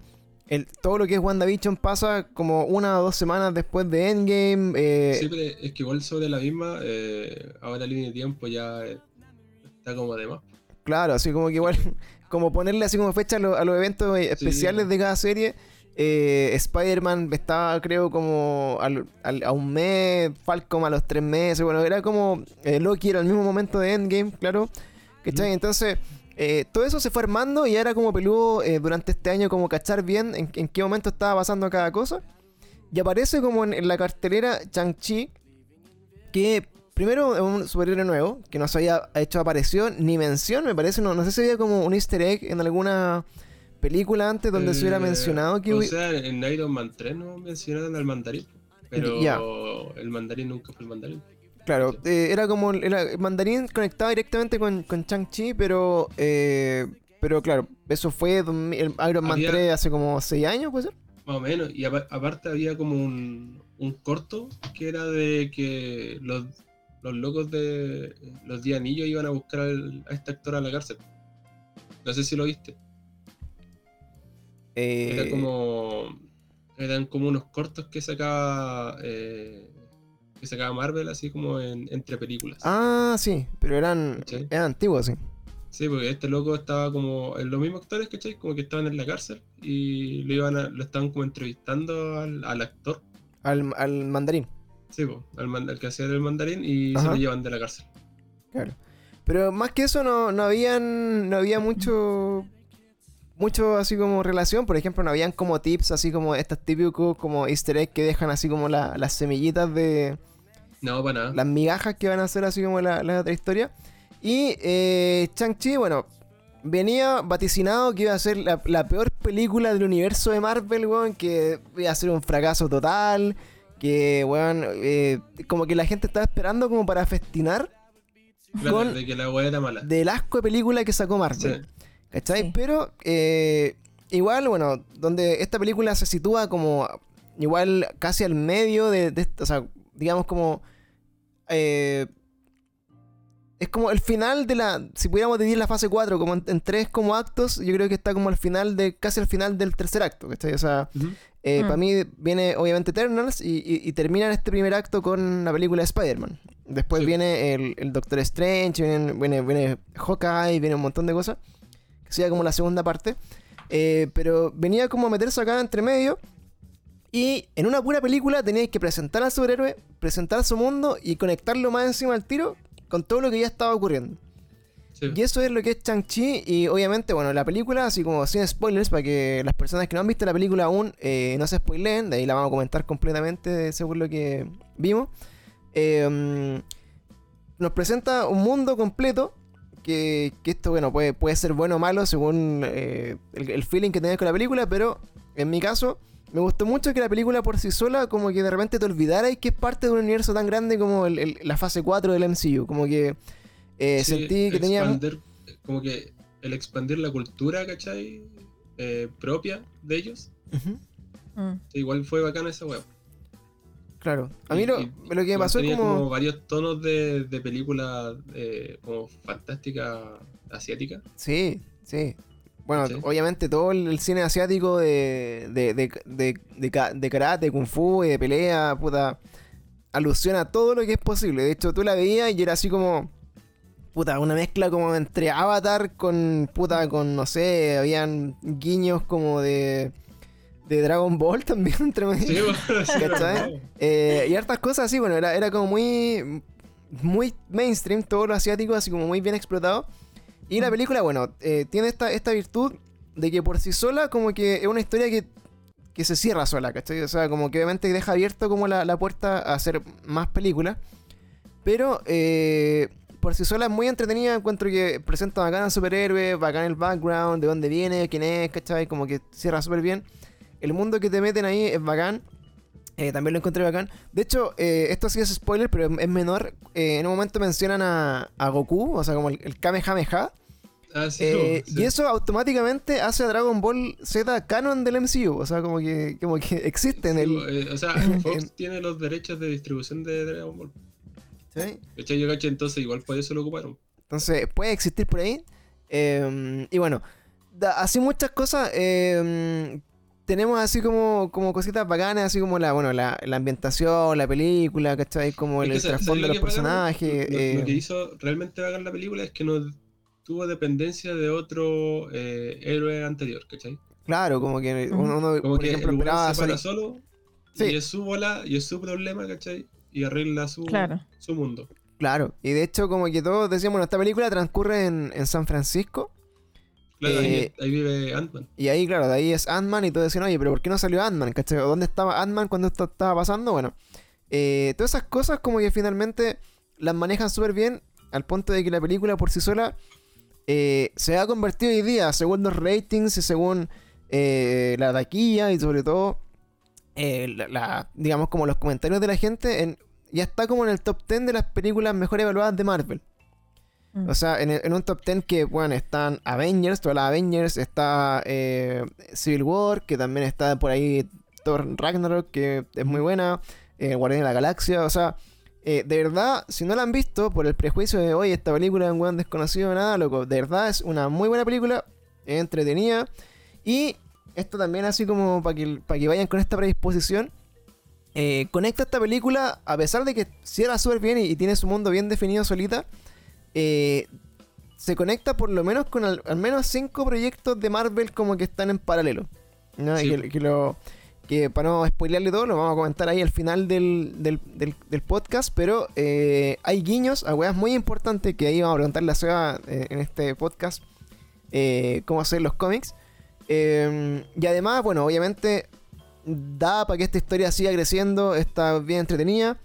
todo lo que es WandaVision pasa como una o dos semanas después de Endgame. eh, Sí, pero es que igual sobre la misma, eh, ahora la línea de tiempo ya está como de más. Claro, así como que igual, <laughs> como ponerle así como fecha a, lo- a los eventos eh, especiales de cada serie. eh, Spider-Man estaba, creo, como al- al- a un mes, Falcon a los tres meses. Bueno, era como eh, Loki era el mismo momento de Endgame, claro. ¿Cachai? Ujú. Entonces, eh, todo eso se fue armando y era como peludo eh, durante este año, como cachar bien en, en qué momento estaba pasando cada cosa. Y aparece como en, en la cartelera Chang-Chi, que primero es un superhéroe nuevo, que no se había hecho aparición ni mención, me parece, no, no sé si había como un easter egg en alguna película antes donde se hubiera Eh, mencionado que O sea, en Iron Man 3 no mencionaron al mandarín. Pero el mandarín nunca fue el mandarín. Claro, eh, era como el, era el mandarín conectado directamente con, con Chang-Chi, pero, eh, pero claro, eso fue 2000 el Iron Man Había- 3 hace como 6 años, ¿puede ser? Más o menos. Y apa- aparte había como un, un corto que era de que los, los locos de los Días Anillos iban a buscar al- a este actor a la cárcel. No sé si lo viste. Eh, Era como. Eran como unos cortos que sacaba. eh, que sacaba Marvel así como en- entre películas. Ah, sí, pero eran, eran antiguos, sí. Sí, porque este loco estaba como. en los mismos actores, ¿cachai? Como que estaban en la cárcel y lo iban a- lo estaban como entrevistando al, al actor. Al, al mandarín, Sí, po, al, al que hacía el mandarín y se lo llevan de la cárcel. claro. Pero más que eso no, no habían, no había mucho, mucho así como relación. Por ejemplo, no habían como tips, así como estos típicos como easter egg que dejan así como la- las semillitas de, No, para nada. las migajas que van a hacer así como la, la otra historia. Y eh, Chang-Chi, bueno, venía vaticinado que iba a ser la, la peor película del universo de Marvel, weón, que iba a ser un fracaso total, que, weón, eh, como que la gente estaba esperando como para festinar Claro, con- de que la weá era mala. del asco de película que sacó Sí. Marvel. ¿Cachai? Sí. Pero eh, igual, bueno, donde esta película se sitúa como igual casi al medio de, de o sea, digamos como... eh, es como el final de la... Si pudiéramos dividir la fase 4 como en, en tres como actos, yo creo que está como al final de... casi al final del tercer acto, ¿cachai? O sea, Mm. para mí viene obviamente Eternals y, y- y termina en este primer acto con la película de Spider-Man. Después Sí. viene el, el Doctor Strange, viene, viene, viene Hawkeye, viene un montón de cosas. Que sería como la segunda parte. Eh, pero venía como a meterse acá entre medio. Y en una pura película teníais que presentar al superhéroe, presentar su mundo y conectarlo más encima al tiro con todo lo que ya estaba ocurriendo. Y eso es lo que es Chang-Chi. Y obviamente, bueno, la película, así como sin spoilers, para que las personas que no han visto la película aún eh, no se spoileen, de ahí la vamos a comentar completamente según lo que vimos. Mm, nos presenta un mundo completo. Que, esto, bueno, puede, puede ser bueno o malo según eh, el, el feeling que tenés con la película, pero en mi caso, me gustó mucho que la película por sí sola, como que de repente te olvidaras que es parte de un universo tan grande como el- la fase 4 del MCU. Como que eh, Sí, sentí que tenía. Como que el expandir la cultura, ¿cachai? Eh, propia de ellos. Mm. Igual fue bacana esa weá. Claro. A mí Y- lo, y- lo que me pasó es tenía como... varios tonos de, de película eh, como fantástica asiática. Sí, sí. Bueno, Sí. obviamente todo el, el cine asiático de, de, de, de, de ka- de karate, kung fu y de pelea, puta, alusiona a todo lo que es posible. De hecho, tú la veías y era así como... puta, una mezcla como entre Avatar con, puta, con, no sé, habían guiños como de, de Dragon Ball <laughs> también entre medio. Sí, bueno, sí, ¿Cachai? Eh, y hartas cosas así, bueno, era, era como muy, muy mainstream, todo lo asiático, así como muy bien explotado. Y la película, bueno, eh, tiene esta, esta virtud de que por sí sola, como que es una historia que, que se cierra sola, ¿cachai? O sea, como que obviamente deja abierto como la, la puerta a hacer más películas. Pero eh, por sí sola es muy entretenida, encuentro que presenta bacán al superhéroe, bacán el background, de dónde viene, quién es, ¿cachai? Como que cierra súper bien. El mundo que te meten ahí es bacán. Eh, también lo encontré bacán. De hecho, eh, esto sí es spoiler, pero es, menor. Eh, en un momento mencionan a, a Goku, o sea, como el, el Kamehameha. Ah, sí, Eh, sí. Y eso automáticamente hace a Dragon Ball Z canon del MCU. O sea, como que, como que <laughs> existe en el. eh, o sea, <laughs> en- Fox tiene los derechos de distribución de Dragon Ball. ¿Sí? ¿Cachai? Yo caché, entonces igual por eso lo ocuparon. Entonces, puede existir por ahí. Eh, y bueno, da- así muchas cosas. eh, tenemos así como, como cositas bacanas, así como la, bueno, la, la ambientación, la película, ¿cachai? Como Es el, ¿sabes trasfondo de lo los personajes. Lo, eh, lo que hizo realmente bacán la película es que no tuvo dependencia de otro eh, héroe anterior, ¿cachai? Claro, como que uno, uno, Como por que ejemplo, el weón esperaba se para solo Sí. y es su bola y es su problema, ¿cachai? Y arregla su, Claro. su mundo. Claro, y de hecho, como que todos decíamos, bueno, esta película transcurre en, en San Francisco. Claro, Eh, ahí, ahí vive Ant-Man. Y ahí, claro, de ahí es Ant-Man y todos decían, oye, pero ¿por qué no salió Ant-Man? ¿Cachai? ¿O ¿Dónde estaba Ant-Man cuando esto estaba pasando? Bueno, eh, todas esas cosas como que finalmente las manejan súper bien al punto de que la película por sí sola eh, se ha convertido hoy día, según los ratings y según eh, la taquilla y sobre todo, eh, la, la- digamos, como los comentarios de la gente, en, ya está como en el top 10 de las películas mejor evaluadas de Marvel. Mm. O sea, en, el- en un top 10 que, bueno, están Avengers, todas las Avengers, está eh, Civil War, que también está por ahí Thor Ragnarok, que es muy buena, eh, Guardián de la Galaxia, o sea, eh, de verdad, si no la han visto por el prejuicio de, oye, esta película es un buen desconocido, nada, loco, de verdad es una muy buena película, entretenida, y esto también así como para que, para que vayan con esta predisposición, eh, conecta esta película, a pesar de que cierra súper bien y, y tiene su mundo bien definido solita, eh, se conecta por lo menos con al, al menos cinco proyectos de Marvel como que están en paralelo. ¿no? Y Sí. que, que lo, que para no spoilearle todo, lo vamos a comentar ahí al final del, del- del- del podcast, pero eh, hay guiños a weas muy importantes que ahí vamos a preguntarle a Seba en este podcast cómo hacer los cómics. Eh, y además, bueno, obviamente da para que esta historia siga creciendo, está bien entretenida.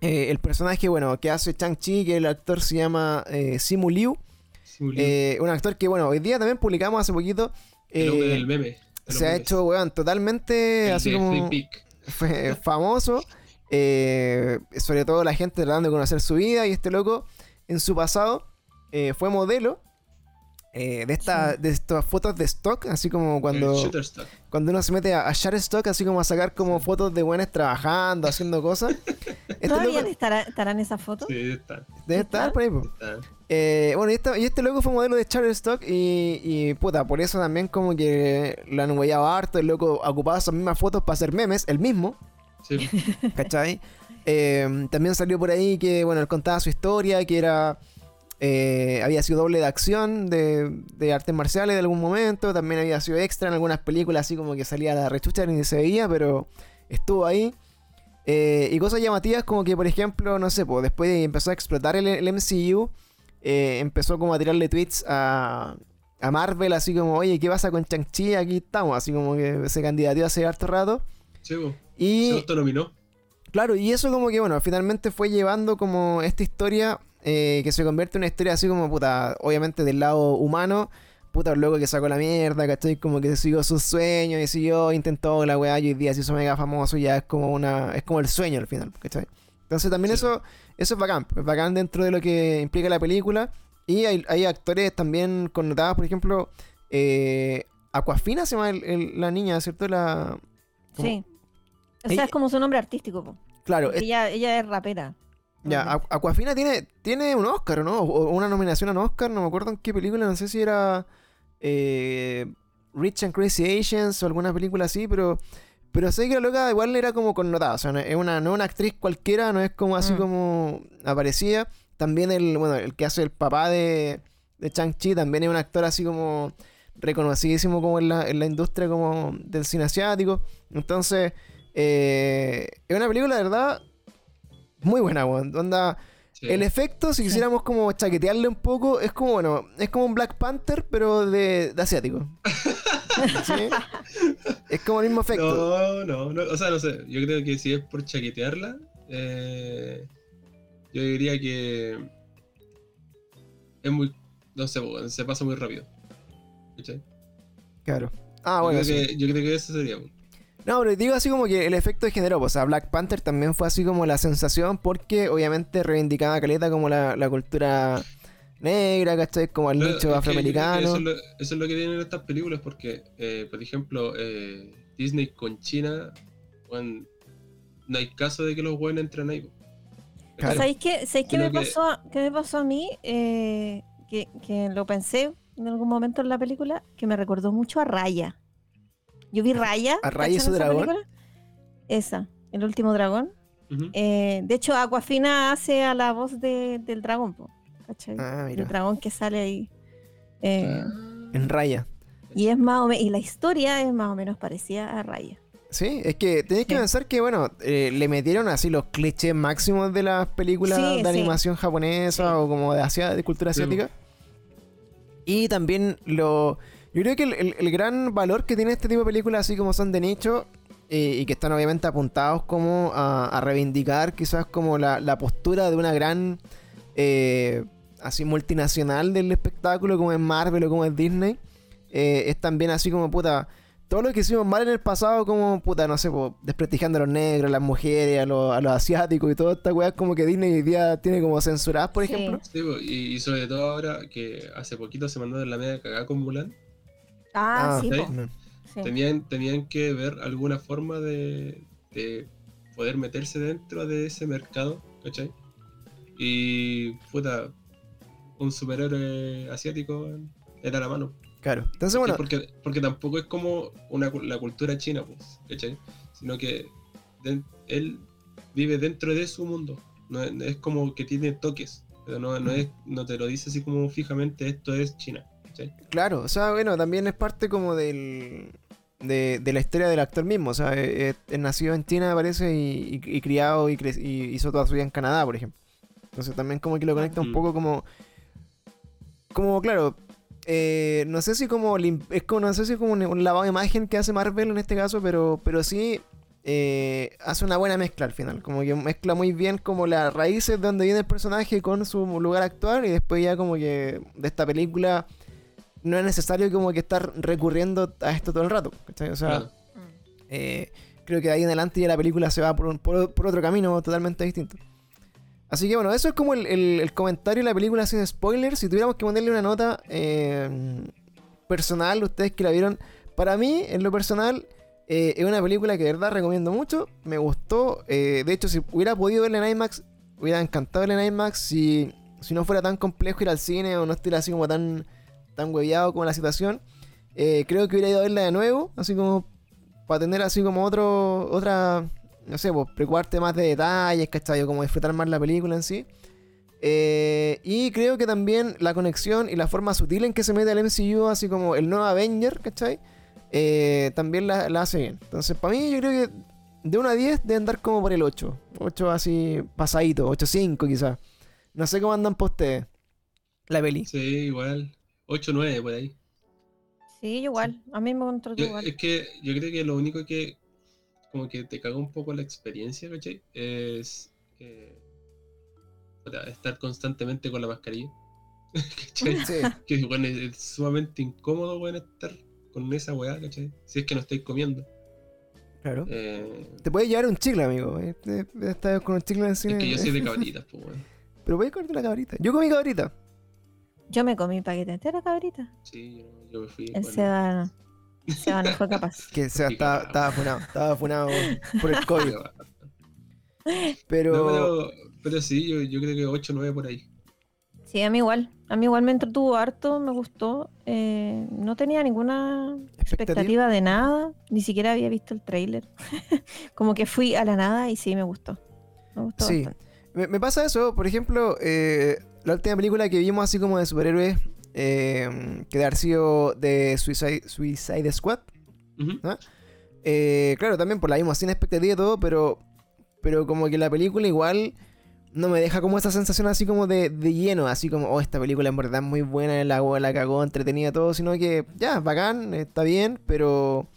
Eh, el personaje, bueno, que hace Chang-Chi, que el actor se llama eh, Simu Liu. Eh, un actor que, bueno, hoy día también publicamos hace poquito. el hombre eh, del meme. se ha memes. hecho, weón, totalmente El así como <laughs> famoso. sobre todo la gente tratando de conocer su vida. Y este loco, en su pasado, fue modelo. Eh, de, esta, Sí. de estas fotos de stock, así como cuando, cuando uno se mete a, a Shutterstock, así como a sacar como fotos de buenos trabajando, haciendo cosas. <laughs> Este ¿Todavía loco estará- estarán esas fotos? Sí, debe estar por ahí. Eh, bueno, y, esta- y este loco fue modelo de Shutterstock y, y puta, por eso también como que lo han huellado harto. El loco ocupaba esas mismas fotos para hacer memes, el mismo, Sí, <laughs> ¿cachai? Eh, también salió por ahí que, bueno, él contaba su historia, que era... eh, había sido doble de acción de, de artes marciales de algún momento, también había sido extra en algunas películas, así como que salía la rechucha ni se veía, pero estuvo ahí. Eh, y cosas llamativas como que, por ejemplo, no sé, pues después de empezó a explotar el, el MCU, eh, empezó como a tirarle tweets a, a Marvel, así como, oye, ¿qué pasa con Chang-Chi? Aquí estamos, así como que se candidateó hace harto rato. sí. Y se autonominó. Claro, y eso como que, bueno, finalmente fue llevando como esta historia eh, que se convierte en una historia así como, puta, obviamente del lado humano, puta, el loco que sacó la mierda, ¿cachai? Como que siguió sus sueños y siguió, intentó la weá y hoy día se hizo mega famoso y ya es como una, es como el sueño al final, ¿cachai? Entonces también Sí. eso, eso es bacán, es bacán dentro de lo que implica la película y hay, hay actores también connotados, por ejemplo, eh, Aquafina se llama el- el- la niña, ¿cierto? La... Sí. O Ella- sea, es como su nombre artístico. po. Claro, es- Ella, ella es rapera. Ya, Aquafina tiene, tiene un Oscar, ¿no? O una nominación a un Oscar, no me acuerdo en qué película, no sé si era eh, Rich and Crazy Asians o alguna película así, pero pero sé que la loca igual era como connotada, o sea, no es una, no una actriz cualquiera, no es como así Mm. como aparecía. también el, bueno, el que hace el papá de, de Chang-Chi también es un actor así como reconocidísimo como en la, en la industria como del cine asiático. Entonces, eh, es una película, de verdad, muy buena, weón. Onda, Sí. el efecto, si quisiéramos como chaquetearle un poco, es como, bueno, es como un Black Panther, pero de, de asiático. <laughs> ¿Sí? Es como el mismo efecto. No, no, no, o sea, no sé, yo creo que si es por chaquetearla, eh, yo diría que es muy, no sé, se pasa muy rápido. ¿Cachai? Claro. Ah, yo, bueno, creo sí. que, yo creo que eso sería. No, pero digo así como que el efecto de generó, pues, o sea, Black Panther también fue así como la sensación porque obviamente reivindicaba a Caleta como la, la cultura negra, ¿cachai? Como el Claro, nicho afroamericano. Eso es, lo, eso es lo que tienen estas películas porque, eh, por ejemplo, eh, Disney con China, weón, no hay caso de que los buenos entren ahí. Claro. ¿Sabéis qué, ¿sabéis qué me, que- pasó, a- qué me pasó a mí? Eh, que, que lo pensé en algún momento en la película, que me recordó mucho a Raya. Yo vi Raya. ¿A Raya y ¿cachan su esa dragón? película? Esa, el último dragón. Eh, de hecho, Aquafina hace a la voz de- del dragón. Ah, el dragón que sale ahí. Eh, Ah. En raya. y es más o menos, y la historia es más o menos parecida a Raya. Sí, es que tenéis que Sí. pensar que, bueno, eh, le metieron así los clichés máximos de las películas Sí, de sí. animación japonesa Sí. o como de, asia- de cultura Sí, asiática. Y también lo... Yo creo que el, el- el gran valor que tiene este tipo de películas, así como son de nicho, eh, y que están obviamente apuntados como a, a reivindicar quizás como la, la postura de una gran... eh, así multinacional del espectáculo como es Marvel o como es Disney, eh, es también así como puta todo lo que hicimos mal en el pasado, como puta, no sé, po, desprestigiando a los negros, a las mujeres, a los, a los asiáticos y toda esta weá, como que Disney hoy día tiene como censuradas, por Sí. ejemplo. Sí, y, y sobre todo ahora que hace poquito se mandó en la media cagada con Mulan, Ah, Ah, sí, ¿sí? po, No. sí. tenían, tenían que ver alguna forma de, de poder meterse dentro de ese mercado, ¿cachai? Y puta, un superhéroe asiático era la mano. Claro. Entonces, bueno, Porque, porque tampoco es como una, la cultura china, pues, ¿cachai? Sino que de- él vive dentro de su mundo. No es, es como que tiene toques, pero no, no, es, no te lo dice así como fijamente esto es China. ¿Cachai? claro, o sea, bueno, también es parte como del. De, de la historia del actor mismo, o sea, es, es nacido en China, parece, y, y- y criado y, cre- y hizo toda su vida en Canadá, por ejemplo. Entonces también como que lo conecta un poco como... Como, claro, eh, no sé si como... Es como, no sé si como un, un lavado de imagen que hace Marvel en este caso, pero, pero sí eh, hace una buena mezcla al final. Como que mezcla muy bien como las raíces de donde viene el personaje con su lugar actual y después ya como que de esta película no es necesario como que estar recurriendo a esto todo el rato. ¿cachai? O sea, Claro. Eh, creo que de ahí en adelante ya la película se va por, un- por- por otro camino totalmente distinto. Así que bueno, eso es como el, el- el comentario de la película sin spoilers. Si tuviéramos que ponerle una nota eh, personal, ustedes que la vieron, para mí, en lo personal, eh, es una película que de verdad recomiendo mucho. Me gustó. eh, de hecho, si hubiera podido verla en IMAX, hubiera encantado verla en IMAX. Si, si no fuera tan complejo ir al cine o no estuviera así como tan, tan hueveado como la situación, eh, creo que hubiera ido a verla de nuevo. Así como para tener así como otro, otra, no sé, pues preocuparte más de detalles, ¿cachai? O como disfrutar más la película en sí. Eh, y creo que también la conexión y la forma sutil en que se mete el MCU, así como el nuevo Avenger, ¿cachai? Eh, también la, la hace bien. Entonces, para mí, yo creo que de 1 a 10 debe andar como por el 8. 8 así pasadito, 8-5 quizás. No sé cómo andan por ustedes. La peli. Sí, igual. 8 9 por ahí. Sí, igual. A mí me encontró Yo- igual. es que yo creo que lo único que como que te caga un poco la experiencia, ¿cachai? Es eh, estar constantemente con la mascarilla. <laughs> ¿Cachai? Sí, Que bueno, es, es sumamente incómodo bueno, estar con esa weá, ¿cachai? Si es que no estáis comiendo. claro. Eh, Te puedes llevar un chicle, amigo. eh, Estás con un chicle en es que yo soy de <laughs> cabritas, pues weón. Pero puedes comerte la cabrita. Yo comí cabrita. Yo me comí paquete entero, cabrita. Sí, yo, me fui. El Seba, Seba no fue capaz. <laughs> Que Seba estaba, estaba funado. Estaba funado por el <laughs> COVID. Pero. No, pero, pero sí, yo, yo creo que 8 9 por ahí. Sí, a mí igual. A mí igual me entretuvo harto, me gustó. Eh, no tenía ninguna expectativa de nada. Ni siquiera había visto el tráiler. <laughs> Como que fui a la nada y sí, me gustó. Me gustó Sí. bastante. Me, me pasa eso, por ejemplo, eh, la última película que vimos así como de superhéroes, eh, que de haber sido de Suicide, Suicide Squad. Eh, claro, también por la vimos sin expectativa y todo, pero, pero como que la película igual no me deja como esa sensación así como de, de lleno, así como, oh, esta película en verdad es muy buena, el agua la cagó, entretenida todo, sino que ya, bacán, está bien, pero,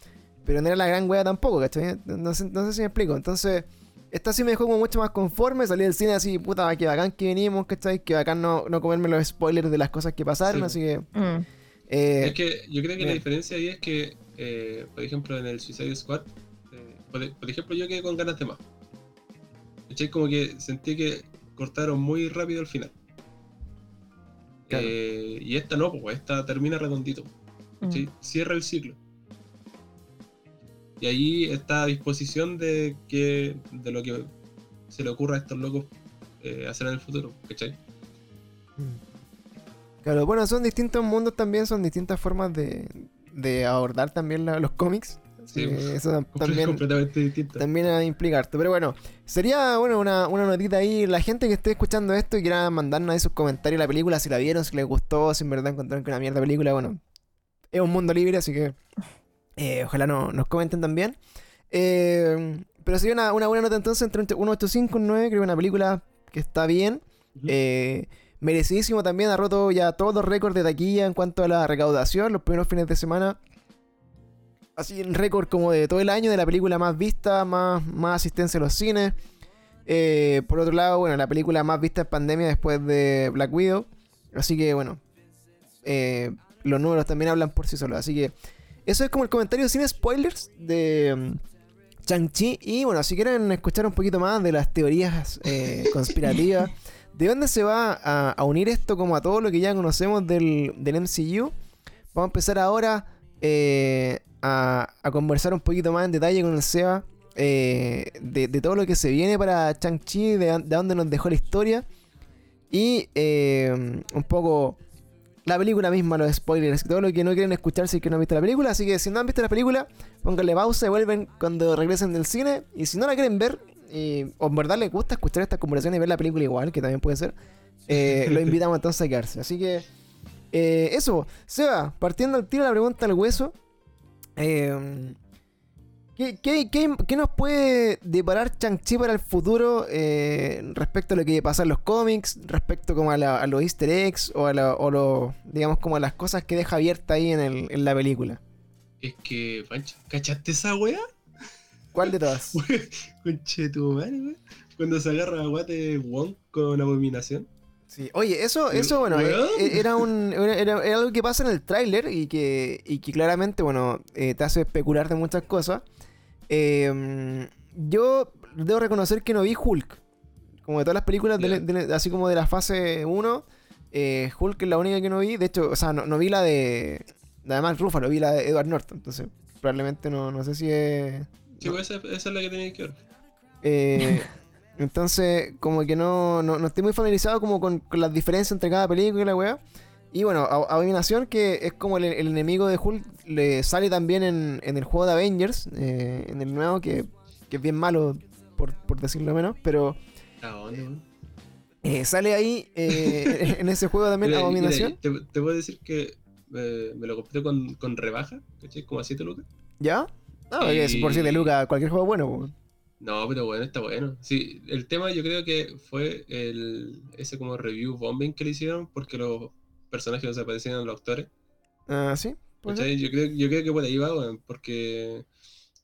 pero no era la gran wea tampoco, ¿cachai? No sé, no sé si me explico. Entonces, esta sí me dejó como mucho más conforme, salí del cine así, puta, que bacán que venimos, ¿cachai? Que bacán no, no comerme los spoilers de las cosas que pasaron, Sí. así que... Mm. eh, Es que yo creo que la diferencia ahí es que, eh, por ejemplo, en el Suicide Squad, eh, por, por ejemplo, yo quedé con ganas de más. ¿Cachai? Como que sentí que cortaron muy rápido el final. Claro. Eh, y esta no, pues esta termina redondito. Mm. Cierra el ciclo. Y ahí está a disposición de que de lo que se le ocurra a estos locos eh, hacer en el futuro, ¿cachai? Claro, bueno, son distintos mundos también, son distintas formas de, de abordar también la- los cómics. Sí, Eh, eso tam- Comple- también, completamente distinto. también a implicarte. Pero bueno, sería bueno una, una notita ahí. La gente que esté escuchando esto y quiera mandarnos ahí sus comentarios de la película, si la vieron, si les gustó, si en verdad encontraron que una mierda película. Bueno, es un mundo libre, así que eh, ojalá no, nos comenten también. Eh, pero sería una, una buena nota entonces entre un 1.85 y un 9. Creo que es una película que está bien. Eh, merecidísimo también, ha roto ya todos los récords de taquilla en cuanto a la recaudación, los primeros fines de semana. Así en récord como de todo el año, de la película más vista, más, más asistencia a los cines. Eh, por otro lado, bueno, la película más vista en pandemia después de Black Widow. Así que bueno, los números también hablan por sí solos. Así que eso es como el comentario sin spoilers de mm, Chang-Chi. Y bueno, si quieren escuchar un poquito más de las teorías eh, <laughs> conspirativas, ¿de dónde se va a, a unir esto como a todo lo que ya conocemos del, del MCU? Vamos a empezar ahora eh, a, a conversar un poquito más en detalle con el Seba eh, de, de todo lo que se viene para Chang-Chi, de, de dónde nos dejó la historia. Y un poco la película misma, los spoilers, todo lo que no quieren escuchar si que no han visto la película. Así que si no han visto la película, pónganle pausa y vuelven cuando regresen del cine. Y si no la quieren ver, y, o en verdad les gusta escuchar estas conversaciones y ver la película igual, que también puede ser, eh, lo invitamos entonces a quedarse. Así que eh, eso, Seba, partiendo al tiro la pregunta al hueso. eh, ¿qué, qué, qué- qué nos puede deparar Chang-Chi para el futuro eh, respecto a lo que pasa en los cómics, respecto como a, la- a los easter eggs o a, la- o lo- digamos como a las cosas que deja abierta ahí en, el- en la película? Es que, Pancho, ¿cachaste esa weá? ¿Cuál de <laughs> todas? Conche tu madre, weón. Cuando se agarra a guate Wong con abominación. Sí. Oye, eso, eso bueno, eh, eh, era, un, era, era- era algo que pasa en el tráiler y que, y que claramente, bueno, eh, te hace especular de muchas cosas. Eh, yo debo reconocer que no vi Hulk. Como de todas las películas, de- de- así como de la fase 1, eh, Hulk es la única que no vi. De hecho, o sea, no, no vi la de... Además, Ruffalo, vi la de Edward Norton. Entonces, probablemente no, no sé si es... Sí, pues esa, esa es la que tenéis que ver. Eh, entonces, como que no, no, no estoy muy familiarizado como con, con las diferencias entre cada película y la weá. Y bueno, Abominación, que es como el, el enemigo de Hulk, le sale también en, en el juego de Avengers, eh, en el nuevo, que, que es bien malo, por, por decirlo menos, pero ¿A dónde, weón? eh, sale ahí eh, <laughs> en ese juego también Mira, Abominación. mira, te, te puedo decir que eh, me lo compré con, con rebaja, ¿cachai? Como a 7 lucas. ¿Ya? Porque si por 7 Y- lucas, cualquier juego bueno. pues. No, pero bueno, está bueno. Sí, el tema yo creo que fue el, ese como review bombing que le hicieron porque los personajes desaparecieron los actores. Ah, sí. ¿cachai? Yo creo, yo creo que por ahí va, weón, porque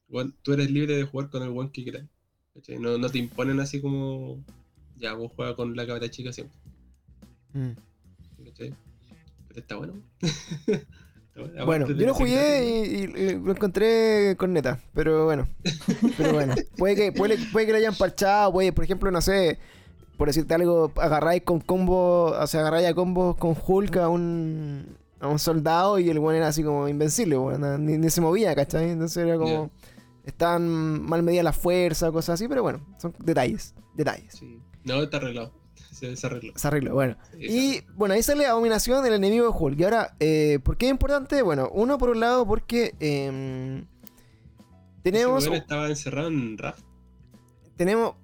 weón, tú eres libre de jugar con el one que quieras. No, no te imponen así como, ya, vos juegas con la cabra chica siempre. Mm. está bueno. <laughs> Está bueno. Bueno, yo lo jugué gratis, y, y- y lo encontré con neta, pero bueno. Pero bueno, <laughs> puede que, puede, puede que lo hayan parchado, puede, por ejemplo, no sé, por decirte algo, agarráis con combo, o sea, agarráis a combos con Hulk a un, a un soldado y el weón era así como invencible, weón, no, ni, ni se movía, ¿cachai? Entonces era como, estaban mal medidas las fuerzas, cosas así, pero bueno, son detalles, detalles. Sí. No, está arreglado. Se, se arregló. Se arregló, bueno. Sí, Y bueno, ahí sale Abominación, el enemigo de Hulk. Y ahora, eh, ¿por qué es importante? Bueno, uno por un lado porque em, tenemos... Ese estaba encerrado en RAF. tenemos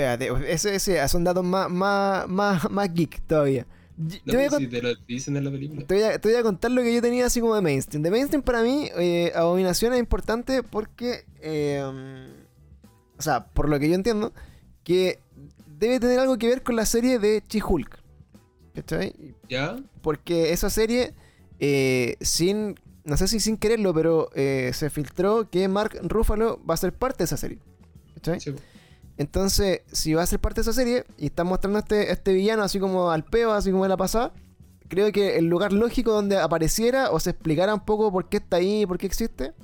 Espérate, ese, ese son datos más, más, más, más geek todavía. Yo- No, te, voy a pero con- si te lo dicen en la película. te voy a- te voy a contar lo que yo tenía así como de mainstream. De mainstream para mí, eh, Abominación es importante porque, eh, o sea, por lo que yo entiendo, que debe tener algo que ver con la serie de She-Hulk. ¿Cachai? ¿Ya? Porque esa serie, eh, sin, no sé si sin quererlo, pero eh, se filtró que Mark Ruffalo va a ser parte de esa serie. ¿Cachai? Sí. Entonces, si va a ser parte de esa serie y están mostrando este, este villano así como al peo, así como de la pasada, creo que el lugar lógico donde apareciera o se explicara un poco por qué está ahí, por qué existe,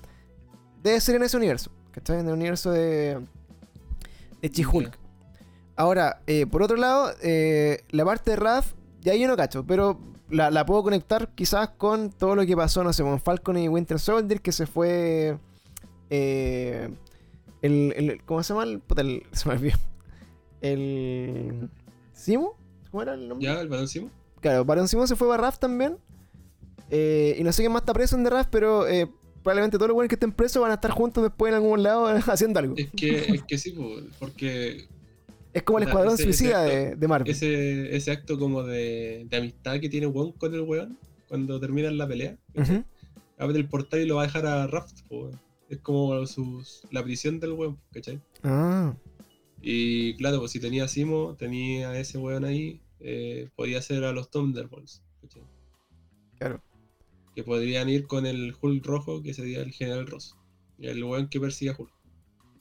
debe ser en ese universo. ¿Cachai? En el universo de, de She-Hulk. Ahora, eh, por otro lado, eh, la parte de Raph, ya yo no cacho, pero la, la puedo conectar quizás con todo lo que pasó, no sé, con Falcon y Winter Soldier, que se fue. eh, el, el- ¿Cómo se llama? El, puta, el- <laughs> se me olvidó. El. ¿Simo? ¿Cómo era el nombre? ¿Ya? ¿El balón Simo? Claro, Barón Simón se fue a Raph también. Eh, y no sé quién más está preso en The Raph, pero eh, probablemente todos los buenos que estén presos van a estar juntos después en algún lado <laughs> haciendo algo. Es que, es que sí, po, porque Es como el escuadrón ese- ese suicida acto- de, de Marvel. ese, ese acto como de, de amistad que tiene Wong con el weón cuando terminan la pelea, Ujú. abre el portal y lo va a dejar a Raft, po. Es como sus, la prisión del weón, ¿cachai? Ah, Y claro, pues si tenía Simo, tenía a ese weón ahí, eh, podía ser a los Thunderbolts, ¿cachai? claro. Que podrían ir con el Hulk rojo, que sería el General Ross. El weón que persigue a Hulk.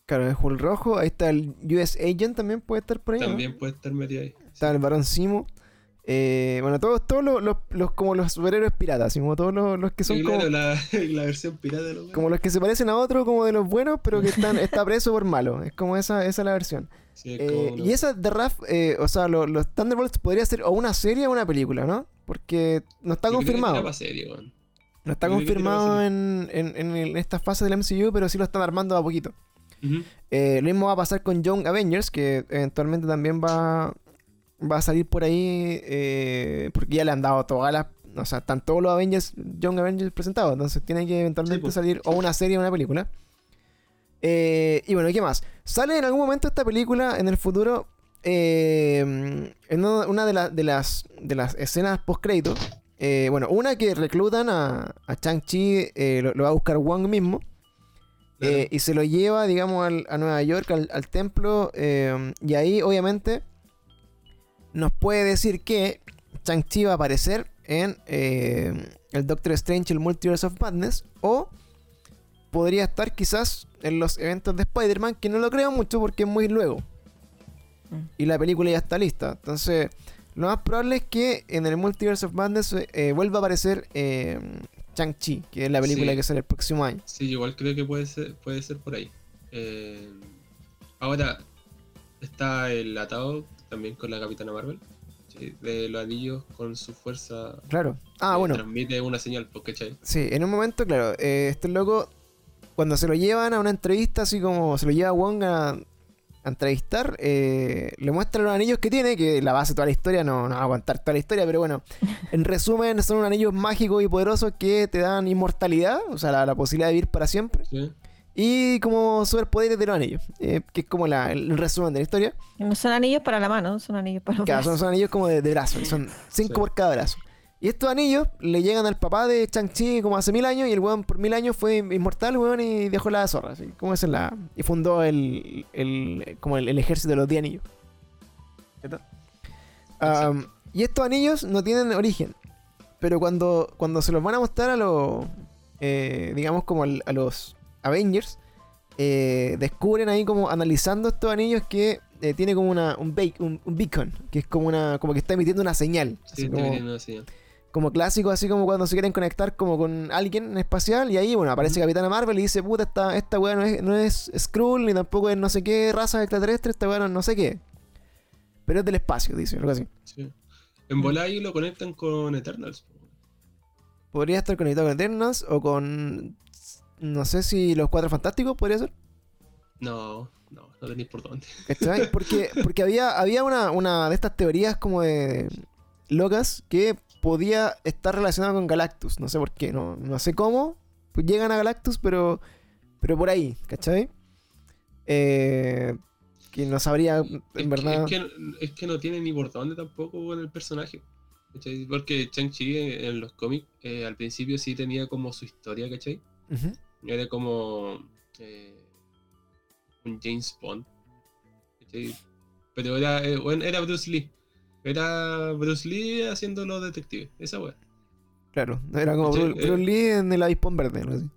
Claro, el Hulk rojo. Ahí está el US Agent también puede estar por ahí. ¿no? También puede estar metido ahí. Está el Barón Simo. Eh, bueno, todos, todos los, los- los- como los superhéroes piratas, como todos los, los que son Sí, como, la, <laughs> la versión pirata de los como los que se parecen a otro, como de los buenos, pero que están, está preso por malo. Es como esa, esa es la versión. Sí, es Eh, y esa de Raf, eh, o sea, lo- los Thunderbolts podría ser o una serie o una película, ¿no? Porque no está Yo confirmado. serie. No está yo confirmado en, en, en esta fase del MCU, pero sí lo están armando a poquito. Eh, lo mismo va a pasar con Young Avengers, que eventualmente también va, va a salir por ahí, eh, porque ya le han dado todas las... O sea, están todos los Avengers, Young Avengers presentados, entonces tiene que eventualmente pues. salir o una serie o una película. Eh, y bueno, ¿qué más? Sale en algún momento esta película en el futuro, eh, en una de, la- de las, de las escenas post-crédito. eh, bueno, una que reclutan a, a Chang-Chi, eh, lo, lo va a buscar Wong mismo. Claro. Eh, y se lo lleva, digamos, al- a Nueva York, al, al templo. y ahí, obviamente, nos puede decir que Chang-Chi va a aparecer en eh, el Doctor Strange, el Multiverse of Madness. O podría estar quizás en los eventos de Spider-Man, que no lo creo mucho porque es muy luego. Mm. Y la película ya está lista. Entonces, lo más probable es que en el Multiverse of Madness eh, vuelva a aparecer eh, Chang-Chi, que es la película Sí. que sale el próximo año. Sí, igual creo que puede ser, puede ser por ahí. Eh, ahora está el atado también con la Capitana Marvel. sí, de los anillos con su fuerza. Claro. Ah, bueno. Transmite una señal, pues, ¿cachai? Sí, en un momento, claro, eh, este loco, cuando se lo llevan a una entrevista, así como se lo lleva Wong a, a entrevistar, eh, le muestra los anillos que tiene, que la base de toda la historia no, no va a aguantar toda la historia, pero bueno, <laughs> en resumen, son unos anillos mágicos y poderosos que te dan inmortalidad, o sea, la, la posibilidad de vivir para siempre, Sí. Y como superpoderes de los anillos, eh, que es como la- el resumen de la historia. No son anillos para la mano, son anillos para los Claro, son, brazos. son anillos como de, de brazo, son cinco Sí. por cada brazo. Y estos anillos le llegan al papá de Chang-Chi como hace mil años y el weón por mil años fue inmortal, weón, y dejó la zorra, así como es la... Y fundó el, el- como el, el ejército de los 10 anillos. Y estos anillos no tienen origen, pero cuando, cuando se los van a mostrar a los, eh, digamos como al- a los Avengers, eh, descubren ahí como analizando estos anillos que eh, tiene como una, un, ba- un, un beacon, que es como una como que está emitiendo una señal. Sí, así está como, viniendo una señal. como clásico, así como cuando se quieren conectar como con alguien en espacial y ahí, bueno, aparece Capitana Marvel y dice, puta, esta, esta weá no es, no es Skrull ni tampoco es no sé qué raza extraterrestre, esta weá no, no sé qué. Pero es del espacio, dice, algo así. Sí. En volar ahí lo conectan con Eternals. po. Podría estar conectado con Eternals o con... No sé si los Cuatro Fantásticos podría ser. No, no, no tenéis por dónde. ¿Cachai? Porque, <laughs> porque había, había una, una de estas teorías como de locas que podía estar relacionada con Galactus. No sé por qué, no, no sé cómo. Pues llegan a Galactus, pero, pero por ahí, ¿cachai? Eh, que no sabría, Es en que- verdad. Es que, es que no tiene ni por dónde tampoco con el personaje. ¿cachai? Porque Chang-Chi en, en los cómics eh, al principio sí tenía como su historia, ¿cachai? Ujú. Era como eh, un James Bond. ¿cachai? Pero era, eh, bueno, era Bruce Lee. Era Bruce Lee haciendo los detectives. Esa wea. Claro, era como ¿Cachai? Bruce, Bruce Eh, Lee en el avispón verde, ¿no?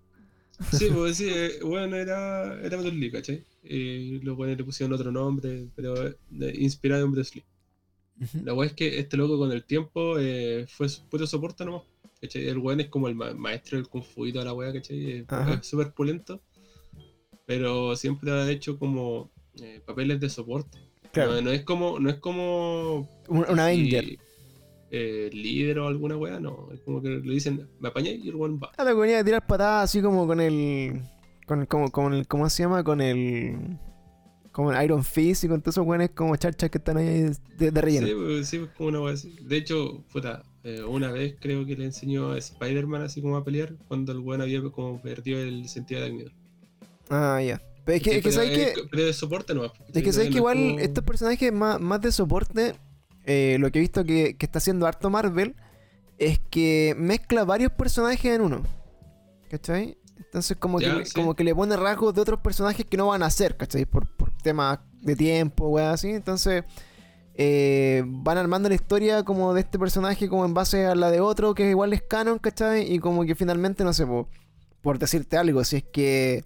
Sí, <laughs> pues sí, eh, bueno, era, era Bruce Lee, ¿cachai? Y los buenos le pusieron otro nombre, pero eh, inspirado en Bruce Lee. La wea es que este loco con el tiempo eh, fue puro soporte nomás. ¿Cachai? El weón es como el ma- maestro del kung fu y toda la wea, ¿cachai? Es- Ajá. Es súper pulento. Pero siempre ha hecho como eh, papeles de soporte. Claro, No, no es como, no es como un, un Avenger. eh, líder o alguna wea, no. Es como que le dicen, me apañé y el weón va. Ah, que venía a tirar patadas así como con el. Con como, con el. ¿Cómo se llama? Con el. Como el Iron Fist y con todos esos buenos como charchas que están ahí de, de relleno. Sí, pues, sí, pues, como una wea así. De hecho, puta, eh, una vez creo que le enseñó a Spider-Man así como a pelear cuando el weón había como perdido el sentido de almidón. Ah, ya. Pero es que, Sí, es que pero sabes es- que. Pero de soporte no. Es que sabes que igual estos personajes más, más de soporte, eh, lo que he visto que, que está haciendo harto Marvel, es que mezcla varios personajes en uno. ¿Cachai? Entonces como, Ya, que, sí. como que le pone rasgos de otros personajes que no van a ser, ¿cachai? Por temas de tiempo, weá, así. Entonces eh, van armando la historia como de este personaje como en base a la de otro, que igual es canon, ¿cachai? Y como que finalmente, no sé, po, por decirte algo, si es que...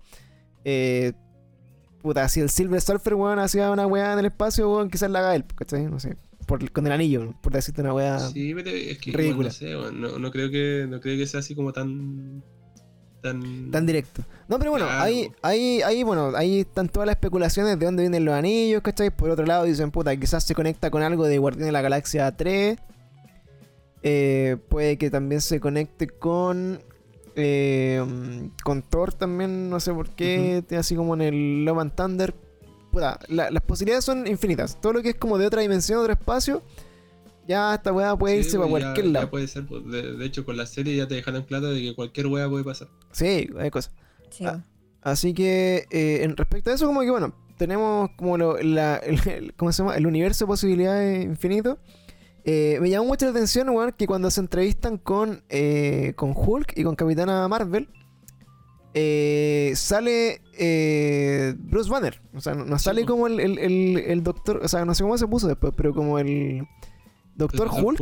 eh, Puta, si el Silver Surfer, weón, hacía una weá en el espacio, weón, quizás la haga él, ¿cachai? No sé. Por, con el anillo, por decirte una weá. Sí, pero es que ridícula. igual no sé, no creo que no creo que sea así como tan tan Tan directo. No, pero bueno, Claro. ahí, ahí, ahí, bueno, ahí están todas las especulaciones de dónde vienen los anillos, ¿cachai? Por otro lado dicen, puta, quizás se conecta con algo de Guardián de la Galaxia 3. Eh, puede que también se conecte con. eh, con Thor también, no sé por qué. Así como en el Love and Thunder. Puta, la- las posibilidades son infinitas. Todo lo que es como de otra dimensión, otro espacio. Ya esta weá puede Sí, irse para pues, ya- cualquier ya lado. puede ser, pues, de, de hecho con la serie ya te dejaron claro de que cualquier wea puede pasar. Sí, hay cosas. Sí. Ah, Así que, eh, en respecto a eso, como que bueno, tenemos como lo- la, el, el- ¿cómo se llama? El universo de posibilidades infinito. Eh, me llamó mucho la atención, weón, que cuando se entrevistan con, eh, con Hulk y con Capitana Marvel, eh, sale eh, Bruce Banner. O sea, no, sale po. como el, el- el- el doctor, o sea, no sé cómo se puso después, pero como el Doctor Hulk,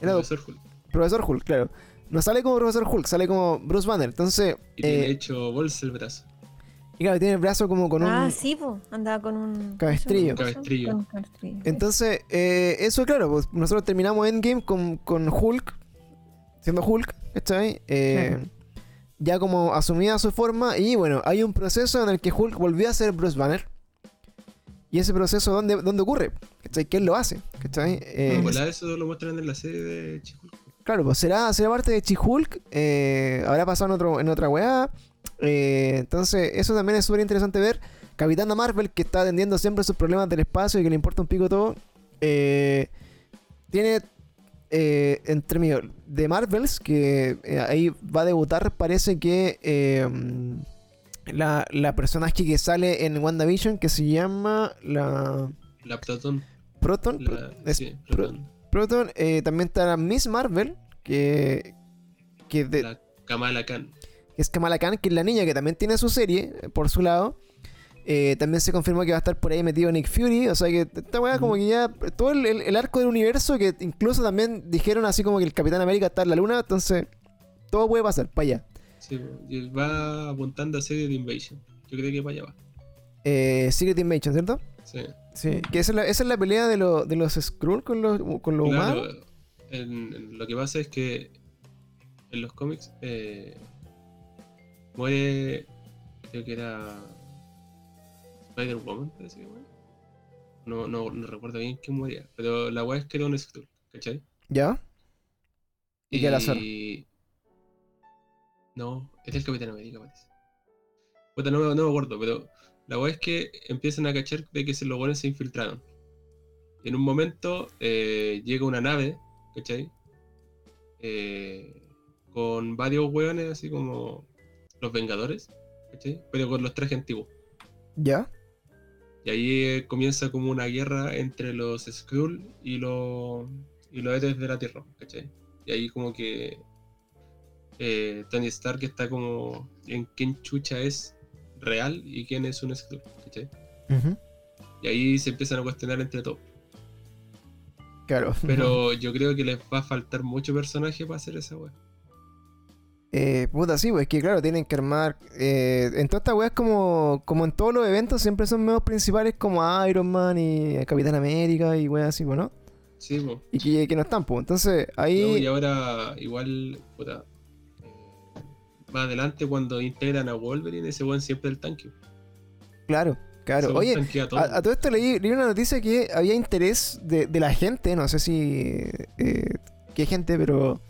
Era Profesor Hulk. Profesor Hulk, claro. No sale como Profesor Hulk, sale como Bruce Banner. Entonces, Y tiene eh, hecho bolsa el brazo. y claro, tiene el brazo como con un... Ah, sí, pues. Andaba con un. Cabestrillo. Cabestrillo. Con un cabestrillo. Entonces, eh, eso claro, pues nosotros terminamos Endgame con, con Hulk, siendo Hulk, ¿cachai? Eh, Claro. Ya como asumida su forma y bueno, hay un proceso en el que Hulk volvió a ser Bruce Banner. Y ese proceso, ¿dónde, dónde ocurre? ¿Cachai? ¿Quién lo hace? ¿Cachai? Eh, Mm. Volá, eso lo muestran en la serie de Chihulk. Claro, pues será, será parte de Chi-Hulk, eh, habrá pasado en, otro, en otra weá. eh, entonces, eso también es súper interesante ver. Capitana Marvel, que está atendiendo siempre sus problemas del espacio y que le importa un pico todo, eh, tiene eh, entre medio de Marvels, que eh, ahí va a debutar, parece que eh, la, la personaje que sale en WandaVision, que se llama la La Proton. Proton. La, es sí, Pro- Proton. Proton, eh, también está la Miss Marvel, que, que, de- La Kamala Khan. que es Kamala Khan, que es la niña que también tiene su serie eh, por su lado. Eh, también se confirmó que va a estar por ahí metido Nick Fury. O sea que esta weá, como que ya. Todo el, el- el arco del universo, que incluso también dijeron así como que el Capitán América está en la luna. Entonces, todo puede pasar, para allá. Sí, y va apuntando a de Invasion. Yo creo que para allá va. Eh, Secret Invasion, ¿cierto? Sí. Sí. Que esa es la, esa es la pelea de, lo- de los Skrull con los, con los Claro, humanos. en- en lo que pasa es que en los cómics eh, muere, creo que era Spider-Woman, parece que muere. No, no, no recuerdo bien quién moría, pero la weá es que era un Skrull, ¿cachai? ¿Ya? ¿Y qué al azar? No, es el Capitán América, parece. Puta, no, me- no me acuerdo, pero la weá es que empiezan a cachar de que se, los buenos se infiltraron. Y en un momento eh, llega una nave, ¿cachai? Eh, con varios weones, así como los Vengadores, ¿cachai? Pero con los trajes antiguos. ¿Ya? Y ahí eh, comienza como una guerra entre los Skrull y los, y los héroes de la Tierra, ¿cachai? Y ahí como que eh, Tony Stark está como en quién chucha es real y quién es un. Ujú. Y ahí se empiezan a cuestionar entre todos. Claro. Pero <laughs> yo creo que les va a faltar mucho personaje para hacer esa wea. Eh, puta, sí, pues es que claro, tienen que armar. Eh, en todas estas weas, como, como en todos los eventos, siempre son medios principales como Iron Man y Capitán América y weas así, pues, ¿no? Sí, po. Y que, que no están, pues. Entonces, ahí. No, y ahora igual, puta, más adelante cuando integran a Wolverine, ese weón siempre el tanque. Claro, claro. Oye, todo. a, a todo esto leí, leí una noticia que había interés de, de la gente, no sé si. Eh, qué gente, pero.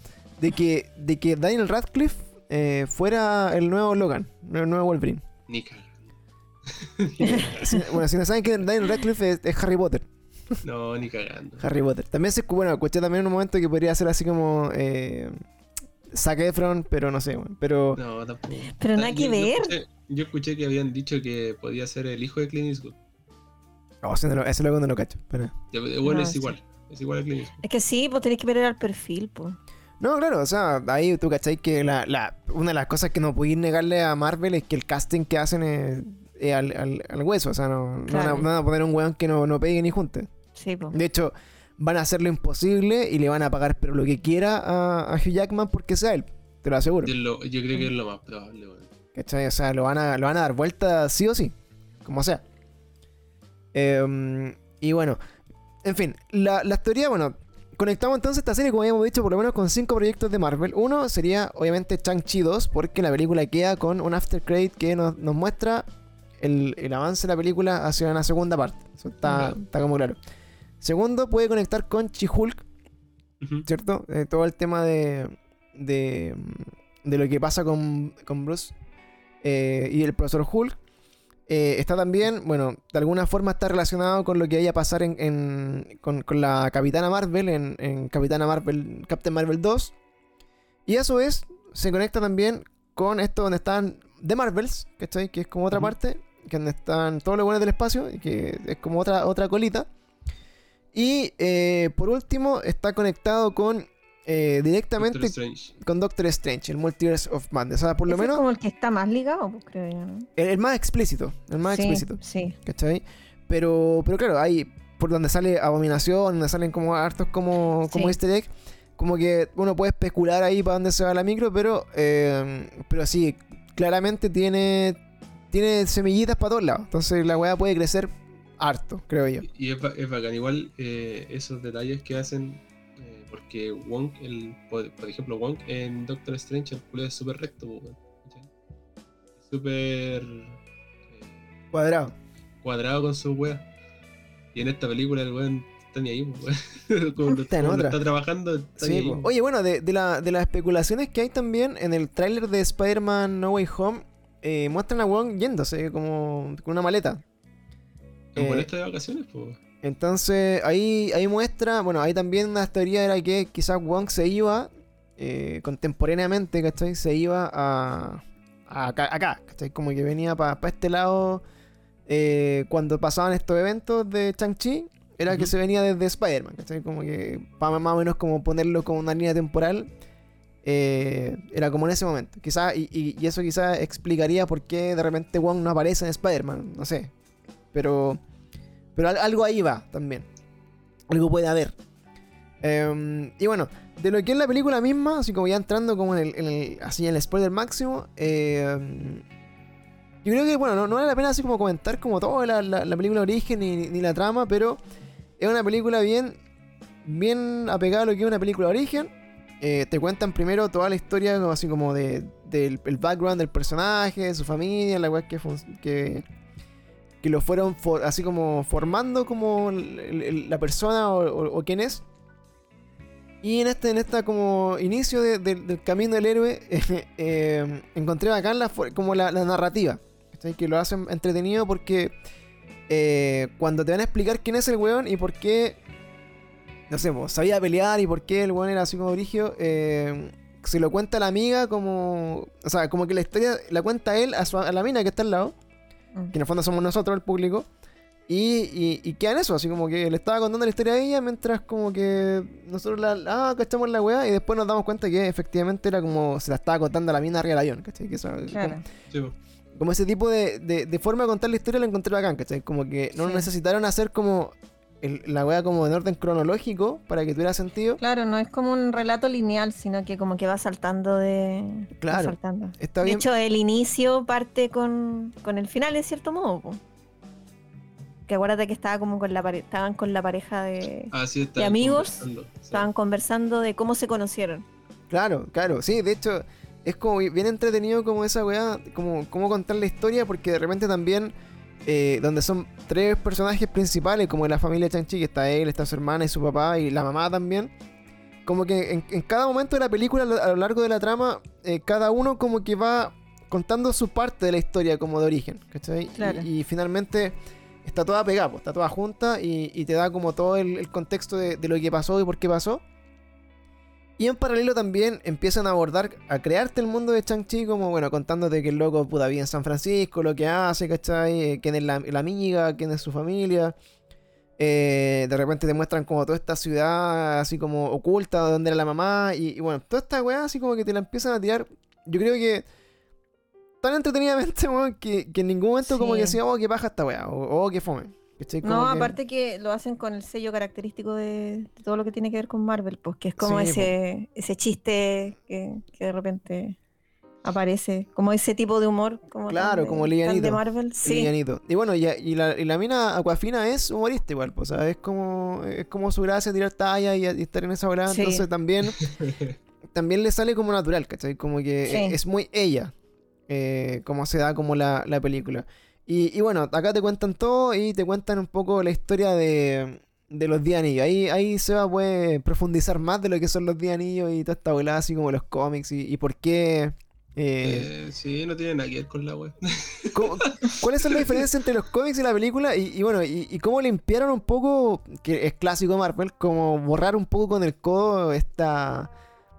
De que, de que Daniel Radcliffe eh, fuera el nuevo Logan, el nuevo Wolverine. Ni cagando. <laughs> Si- bueno, si no saben que Daniel Radcliffe es, es Harry Potter. No, ni cagando. Harry Potter. También se bueno, escuché también en un momento que podría ser así como eh, Zac Efron, pero no sé, bueno, pero No, tampoco. Pero nada que yo ver. escuché- Yo escuché que habían dicho que podía ser el hijo de Clint Eastwood. no, ese, no lo- ese luego no lo cacho. Pero... Bueno, No, es sí. igual. Es igual a Clint Eastwood. Es que sí, pues tenés que ver el perfil, pues. No, claro, o sea, ahí tú cachai que la, la- una de las cosas que no podéis negarle a Marvel es que el casting que hacen es, es al, al- al hueso, o sea, no, no van a- Claro. no van, a, poner un weón que no, no pegue ni junte. Sí, pues. De hecho, van a hacer lo imposible y le van a pagar pero lo que quiera a, a Hugh Jackman porque sea él, te lo aseguro. Yo, lo- yo creo que es lo más probable, weón. ¿Cachai? O sea, lo van a, lo van a dar vuelta sí o sí. Como sea. Em, y bueno, en fin, la, la teoría, bueno, conectamos entonces esta serie, como habíamos dicho, por lo menos con cinco proyectos de Marvel. Uno sería, obviamente, Chang-Chi 2, porque la película queda con un after credit que nos, nos muestra el, el avance de la película hacia una segunda parte. Eso está, está como claro. Segundo, puede conectar con She-Hulk, Ujú. ¿cierto? Eh, todo el tema de, de, de lo que pasa con, con Bruce eh, y el profesor Hulk. Eh, está también, bueno, de alguna forma está relacionado con lo que vaya a pasar en, en- con, con la Capitana Marvel en, en Capitana Marvel, Captain Marvel 2. Y a su vez se conecta también con esto donde están The Marvels, ¿cachai? Que es como otra parte, que donde están todos los buenos del espacio, y que es como otra, otra colita. Y eh, por último está conectado con eh, directamente Doctor con Doctor Strange, el Multiverse of Madness. O sea, por lo Ese es menos como el que está más ligado, pues creo yo, ¿no? el, el más explícito, el más sí, explícito. Sí. ¿Cachai? Pero, pero claro, hay por donde sale Abominación, donde salen como hartos como, como Sí. easter egg, como que uno puede especular ahí para dónde se va la micro, pero, eh, pero sí, claramente tiene, tiene semillitas para todos lados. Entonces la weá puede crecer harto, creo yo. Y es, es bacán, igual eh, esos detalles que hacen, eh, porque Wong, el, por, por ejemplo, Wong en Doctor Strange, el culo es súper recto, súper eh, Cuadrado. cuadrado con su weas. Y en esta película el weón está ni ahí. <laughs> Como Está como está trabajando, está ni Sí, ahí. Oye, bueno, de, de la- de las especulaciones que hay también en el tráiler de Spider-Man No Way Home, eh, muestran a Wong yéndose como con una maleta. Eh, de vacaciones, po. Entonces ahí, ahí muestra, bueno, ahí también una teoría era que quizás Wong se iba eh, contemporáneamente, ¿cachai? Se iba a, a acá, acá, ¿cachai? Como que venía para este lado eh, cuando pasaban estos eventos de Chang-Chi, era que se venía desde Spider-Man, ¿cachai? Como que para más o menos como ponerlo como una línea temporal. eh, era como en ese momento. Quizás, y, y- y eso quizás explicaría por qué de repente Wong no aparece en Spider-Man, no sé. Pero, pero al- algo ahí va también. Algo puede haber. Em, y bueno, de lo que es la película misma, así como ya entrando como en el, así en el spoiler máximo, em, yo creo que, bueno, no, vale la pena así como comentar como toda la, la- la película de origen ni, ni la trama, pero es una película bien, bien apegada a lo que es una película de origen. Eh, te cuentan primero toda la historia así como de, del el background del personaje, de su familia, la weá que, que, que lo fueron así como formando como la persona o, quién es. Y en este, en esta como inicio de- de- del camino del héroe, <laughs> eh, encontré bacán la, como la, narrativa. Que lo hacen entretenido porque eh, cuando te van a explicar quién es el weón y por qué, no sé, sabía pelear y por qué el weón era así como brigio, eh, se lo cuenta la amiga como, o sea, como que la historia la cuenta él a, su- a la mina que está al lado Mm. que en el fondo somos nosotros, el público. Y, y, y queda en eso, así como que le estaba contando la historia a ella mientras como que nosotros la, ah, cachamos la weá y después nos damos cuenta que efectivamente era como se la estaba contando a la mina arriba del avión, ¿cachai? Que eso, Claro. Sí, como, como ese tipo de, de, de forma de contar la historia la encontré bacán, ¿cachai? Como que no Sí. necesitaron hacer como el- la weá como en orden cronológico para que tuviera sentido. Claro, no es como un relato lineal, sino que como que va saltando de. va Claro. saltando. Está De bien. hecho, el inicio parte con, con el final, en cierto modo. po. Que acuérdate que estaba como con la pare- estaban con la pareja de. Ah, sí, está ¿De amigos? conversando, sí. Estaban conversando de cómo se conocieron. Claro, claro, sí, de hecho es como bien entretenido como esa weá, como, como contar la historia, porque de repente también, eh, donde son tres personajes principales, como en la familia Chanchi, que está él, está su hermana y su papá y la mamá también, como que en, en cada momento de la película, a lo, largo de la trama, eh, cada uno como que va contando su parte de la historia como de origen, ¿cachai? Y- finalmente está toda pegada, pues, está toda junta y, y te da como todo el, el contexto de, de lo que pasó y por qué pasó. Y en paralelo también empiezan a abordar, a crearte el mundo de Chang-Chi como, bueno, contándote que el loco puta vive en San Francisco, lo que hace, ¿cachai? Eh, quién es la, la amiga, quién es su familia. Eh, de repente te muestran como toda esta ciudad así como oculta, donde era la mamá. Y, y bueno, toda esta weá así como que te la empiezan a tirar. Yo creo que tan entretenidamente, <laughs> weón, que, que en ningún momento como que decía, oh, que baja esta weá, o oh, que fome. ¿Cachai? Como No, aparte que lo hacen con el sello característico de, de todo lo que tiene que ver con Marvel, pues que es como Sí, ese, ese chiste que, que de repente aparece, como ese tipo de humor. Como Claro, de- como livianito. de Marvel, sí. Livianito. Y bueno, y, y la, y la mina Aquafina es humorista igual, pues, o sea, es como, es como su gracia tirar talla y, y estar en esa hora, Sí. entonces también, <laughs> también le sale como natural, ¿cachai? Como que Sí. es, es muy ella, eh, como se da como la, la película. Y, y bueno, acá te cuentan todo y te cuentan un poco la historia de, de los 10 anillos. Ahí, ahí se va a poder profundizar más de lo que son los 10 anillos y toda esta volada así como los cómics y, y por qué... eh, Eh, sí, no tiene nada que ver con la web. <laughs> ¿Cómo- ¿Cuáles son las diferencias entre los cómics y la película? Y, y bueno, y, y cómo limpiaron un poco, que es clásico Marvel, como borrar un poco con el codo esta...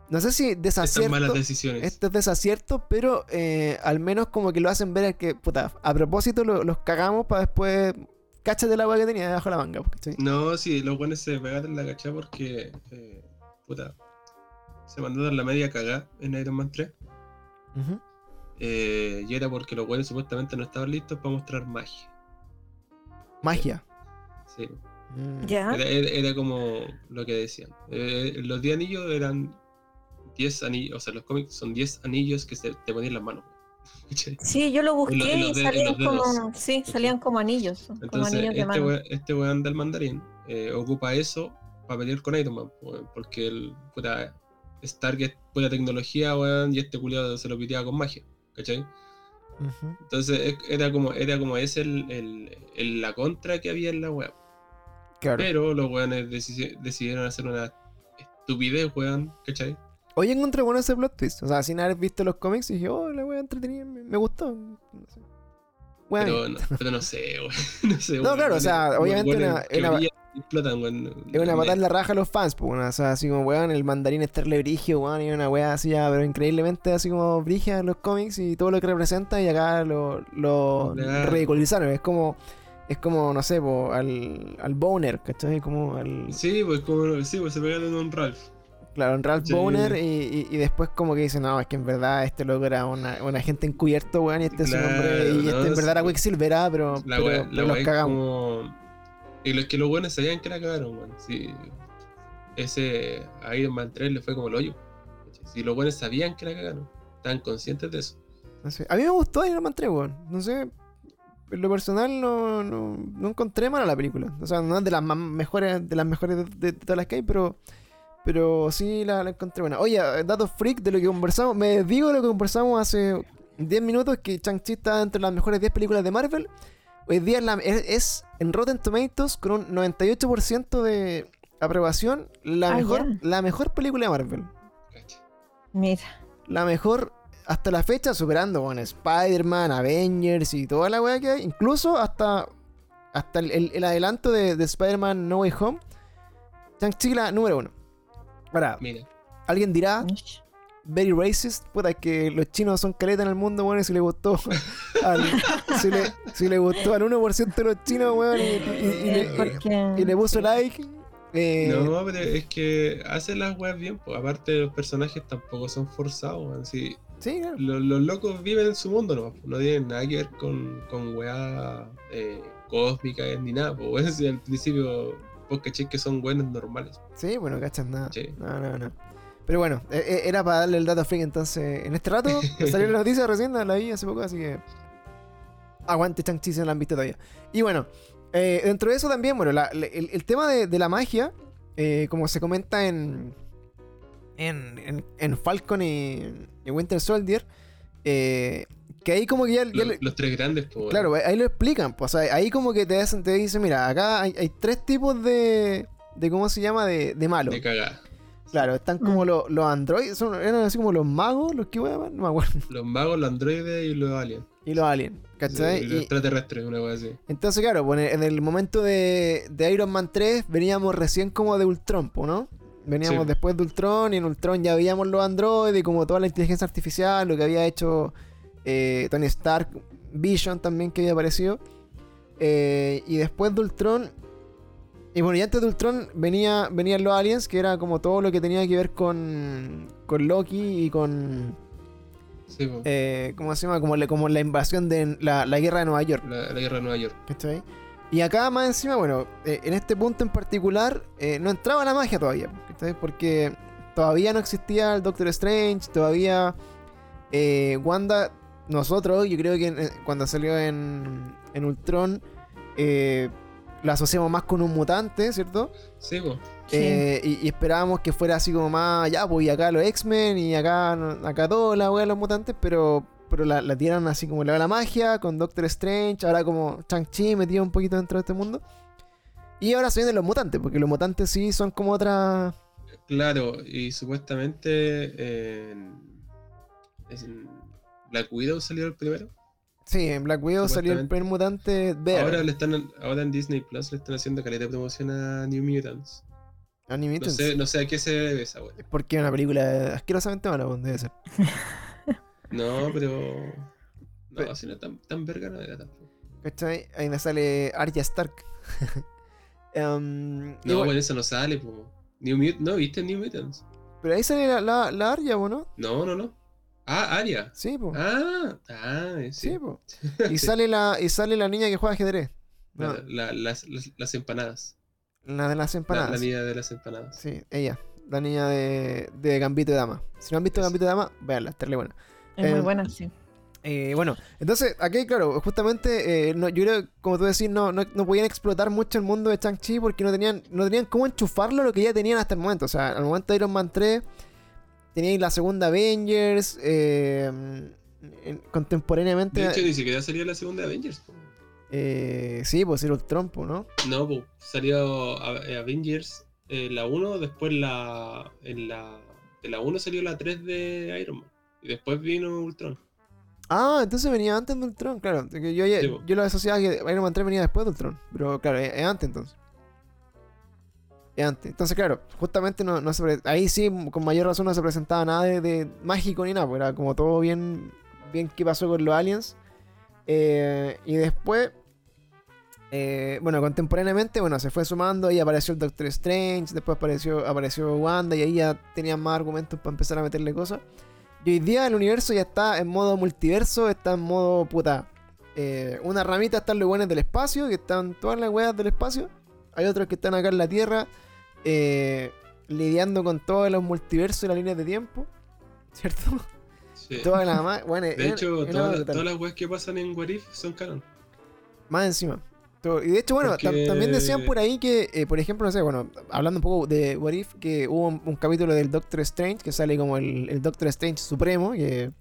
No sé si Estas desacierto, malas decisiones. estos desaciertos, pero eh, al menos como que lo hacen ver a que, puta, a propósito lo- los cagamos para después... Cáchate el agua que tenía debajo de la manga. No, sí, los buenos se pegaron en la cachá porque, eh, puta, se mandaron la media cagada en Iron Man 3. Ujú. eh, y era porque los buenos supuestamente no estaban listos para mostrar magia. Magia. Sí, Mm. Ya. era, era- era como lo que decían. Eh, los 10 anillos eran 10 anillos, o sea, los cómics son 10 anillos que se te ponían en las manos. Sí, yo lo busqué En lo- en y salían como, sí, salían como anillos, como Entonces, anillos de este weón, este weón del mandarín eh, ocupa eso para pelear con Iron Man, weón, porque el puta Stark es pura tecnología, weón, y este culiado se lo piteaba con magia, ¿cachai? Ujú. Entonces es- era como, era como ese el, el- el- la contra que había en la weá. Claro. Pero los weones deci- decidieron hacer una estupidez, weón, ¿cachai? Hoy encontré bueno ese plot twist. O sea, sin haber visto los cómics, dije, oh, la wea entretenida, me, me gustó. No sé. Wea Pero no, pero no sé, <laughs> weón. <laughs> No, sé, No, claro, o sea, obviamente una- una- explotan. Es una patada en la raja a los fans, pues, o sea, así como, weón, el mandarín Starle Brigio, weón, y una weá así ya, pero increíblemente así como brigia en los cómics y todo lo que representa, y acá lo, lo Claro. ridiculizaron. Es como, es como, no sé, po, al, al Boner, ¿cachai? Como al, Sí, pues como, sí, pues se pegaron un Ralph. Claro, un Ralph Sí. Boner, y, y, y después como que dicen, no, es que en verdad este loco era una, un agente encubierto, weón, y este es su nombre, y no, este en verdad era. Quicksilver, ah, pero, La pero, wea, pero la los cagamos. como. Y los que los buenos sabían que la cagaron, weón. Sí. Ese a Iron Man 3 le fue como el hoyo. Si los buenos sabían que la cagaron, estaban conscientes de eso. No sé. A mí me gustó Iron Man 3, weón. No sé. En lo personal no, no, no encontré mala la película. O sea, no es de las mejores, de las mejores de, de- de todas las que hay, pero. Pero sí la, encontré buena. Oye, eh, datos freak de lo que conversamos. Me digo lo que conversamos hace 10 minutos: que Chang-Chi está entre las mejores 10 películas de Marvel. Hoy día es, es, en Rotten Tomatoes con un 98% de aprobación. La, ah, mejor, la mejor película de Marvel. Mira. La mejor hasta la fecha, superando con bueno, Spider-Man, Avengers y toda la weá que hay. Incluso hasta, hasta el, el, adelanto de, de Spider-Man No Way Home. Chang-Chi la número 1. Para, Mira. alguien dirá, very racist, puta, que los chinos son caleta en el mundo, weón, y si le gustó <laughs> al, si, le, gustó al 1% de los chinos, weón, y, le, puso like. Eh, no, pero es que hace las weas bien, pues aparte los personajes tampoco son forzados, weón. Sí, los, locos viven en su mundo, no, no tienen nada que ver con, con weas eh, cósmicas ni nada, pues weón, <laughs> si al principio vos caché que son buenos normales. Sí, bueno, cachas nada. Sí. No, no, no. Pero bueno, eh, eh, era para darle el dato freak entonces. En este rato <laughs> salió la noticia recién, la vi hace poco, así que. Aguante Chang-Chi si no la han visto todavía. Y bueno, eh, dentro de eso también, bueno, la- la- el, el tema de, de la magia, eh, como se comenta en. En, en, en Falcon y, y Winter Soldier, eh, que ahí como que ya, ya Los, tres grandes, pues. Claro, ahí lo explican. Pues, o sea, ahí como que te, hacen, te dicen, mira, acá hay, hay tres tipos de, de. ¿Cómo se llama? De, de malos. De cagada. Claro, están como Mm. los, los androides, son, eran así como los magos, los que weón, no me acuerdo. <laughs> Los magos, los androides y los aliens. Y los aliens, ¿cachai? Sí, y los Y- extraterrestres, una wea así. entonces, claro, pues, en el momento de, de Iron Man 3 veníamos recién como de Ultron, ¿no? Veníamos Sí. después de Ultron y en Ultron ya veíamos los androides y como toda la inteligencia artificial, lo que había hecho eh, Tony Stark, Vision también que había aparecido. Eh, y después de Ultron, y bueno, y antes de Ultron venía, venían los aliens, que era como todo lo que tenía que ver con, con Loki y con, Sí, eh, ¿cómo se llama? Como, la- como la invasión de la, la guerra de Nueva York. la, la guerra de Nueva York. Y acá más encima, bueno, eh, en este punto en particular no entraba la magia todavía. Porque todavía no existía el Doctor Strange, todavía Wanda, nosotros, yo creo que en- eh, cuando salió en, en Ultron, eh, la asociamos más con un mutante, ¿cierto? Sí. Eh, y, y esperábamos que fuera así como más, ya, pues y acá los X-Men y acá, acá todo la wea de los mutantes, pero, pero la, la tiraron así como la de la magia, con Doctor Strange, ahora como Chang-Chi metido un poquito dentro de este mundo. Y ahora se vienen los mutantes, porque los mutantes sí son como otra... Claro, y supuestamente eh, en Black Widow salió el primero. Sí, en Black Widow salió el primer mutante verde. Ahora le están ahora en Disney Plus le están haciendo caleta de promoción a New Mutants. No Animated. sé, no sé a qué se debe esa wea. Porque es una película asquerosamente mala, pues, debe ser. <laughs> No, pero. No, Pe- así no tan, tan verga no era tampoco. ¿Cachai? Ahí me sale Arya Stark. <laughs> Em, No, bueno, bueno, eso no sale, po. New Mut ¿No viste New Mutants? pero ahí sale la, la, la Arya, ¿o ¿no? No, no, no. Ah, Aria. Sí, pues. Ah, ah, sí. Sí, po. <laughs> Y sale la, y sale la niña que juega ajedrez. No, La- la- las, las, las empanadas. la de las La, empanadas. la niña de las empanadas. Sí, ella. La niña de, de Gambito de Dama. Si no han visto. Gambito de Dama, véanla, estarle buena. Es muy eh, buena, sí. Eh, bueno, entonces, aquí, claro, justamente, eh, no, yo creo, como tú decís, no, no, no podían explotar mucho el mundo de Chang-Chi porque no tenían, no tenían cómo enchufarlo lo que ya tenían hasta el momento. O sea, al momento de Iron Man 3, teníais la segunda Avengers, eh, en- contemporáneamente. De hecho, ni siquiera salió la segunda Avengers. eh, sí, pues era el trompo, ¿no? No, po. salió Avengers eh, la 1, después la. En la. De la 1 salió la 3 de Iron Man. Y después vino Ultron. Ah, entonces venía antes de Ultron, claro. Yo, Sí, po. yo lo asociaba que Iron Man 3 venía después de Ultron. Pero claro, es antes entonces. Entonces, claro, justamente no, no se ahí sí, con mayor razón no se presentaba nada de, mágico ni nada, pues era como todo bien, bien qué pasó con los aliens. Eh, y después, eh, bueno, contemporáneamente, bueno, se fue sumando y apareció el Doctor Strange, después apareció, apareció Wanda y ahí ya tenían más argumentos para empezar a meterle cosas. Y hoy día el universo ya está en modo multiverso, está en modo puta. eh, una ramita están los buenos del espacio, que están todas las weas del espacio. Hay otros que están acá en la Tierra, eh, lidiando con todos los multiversos y las líneas de tiempo. ¿Cierto? Sí. <laughs> Todas las más. Bueno, De hecho, todas, las weas que pasan en What If son canon. Más encima. Y de hecho, bueno, Porque- también decían por ahí que, eh, por ejemplo, no sé, bueno, hablando un poco de What If, que hubo un, un capítulo del Doctor Strange que sale como el, el Doctor Strange Supremo, que,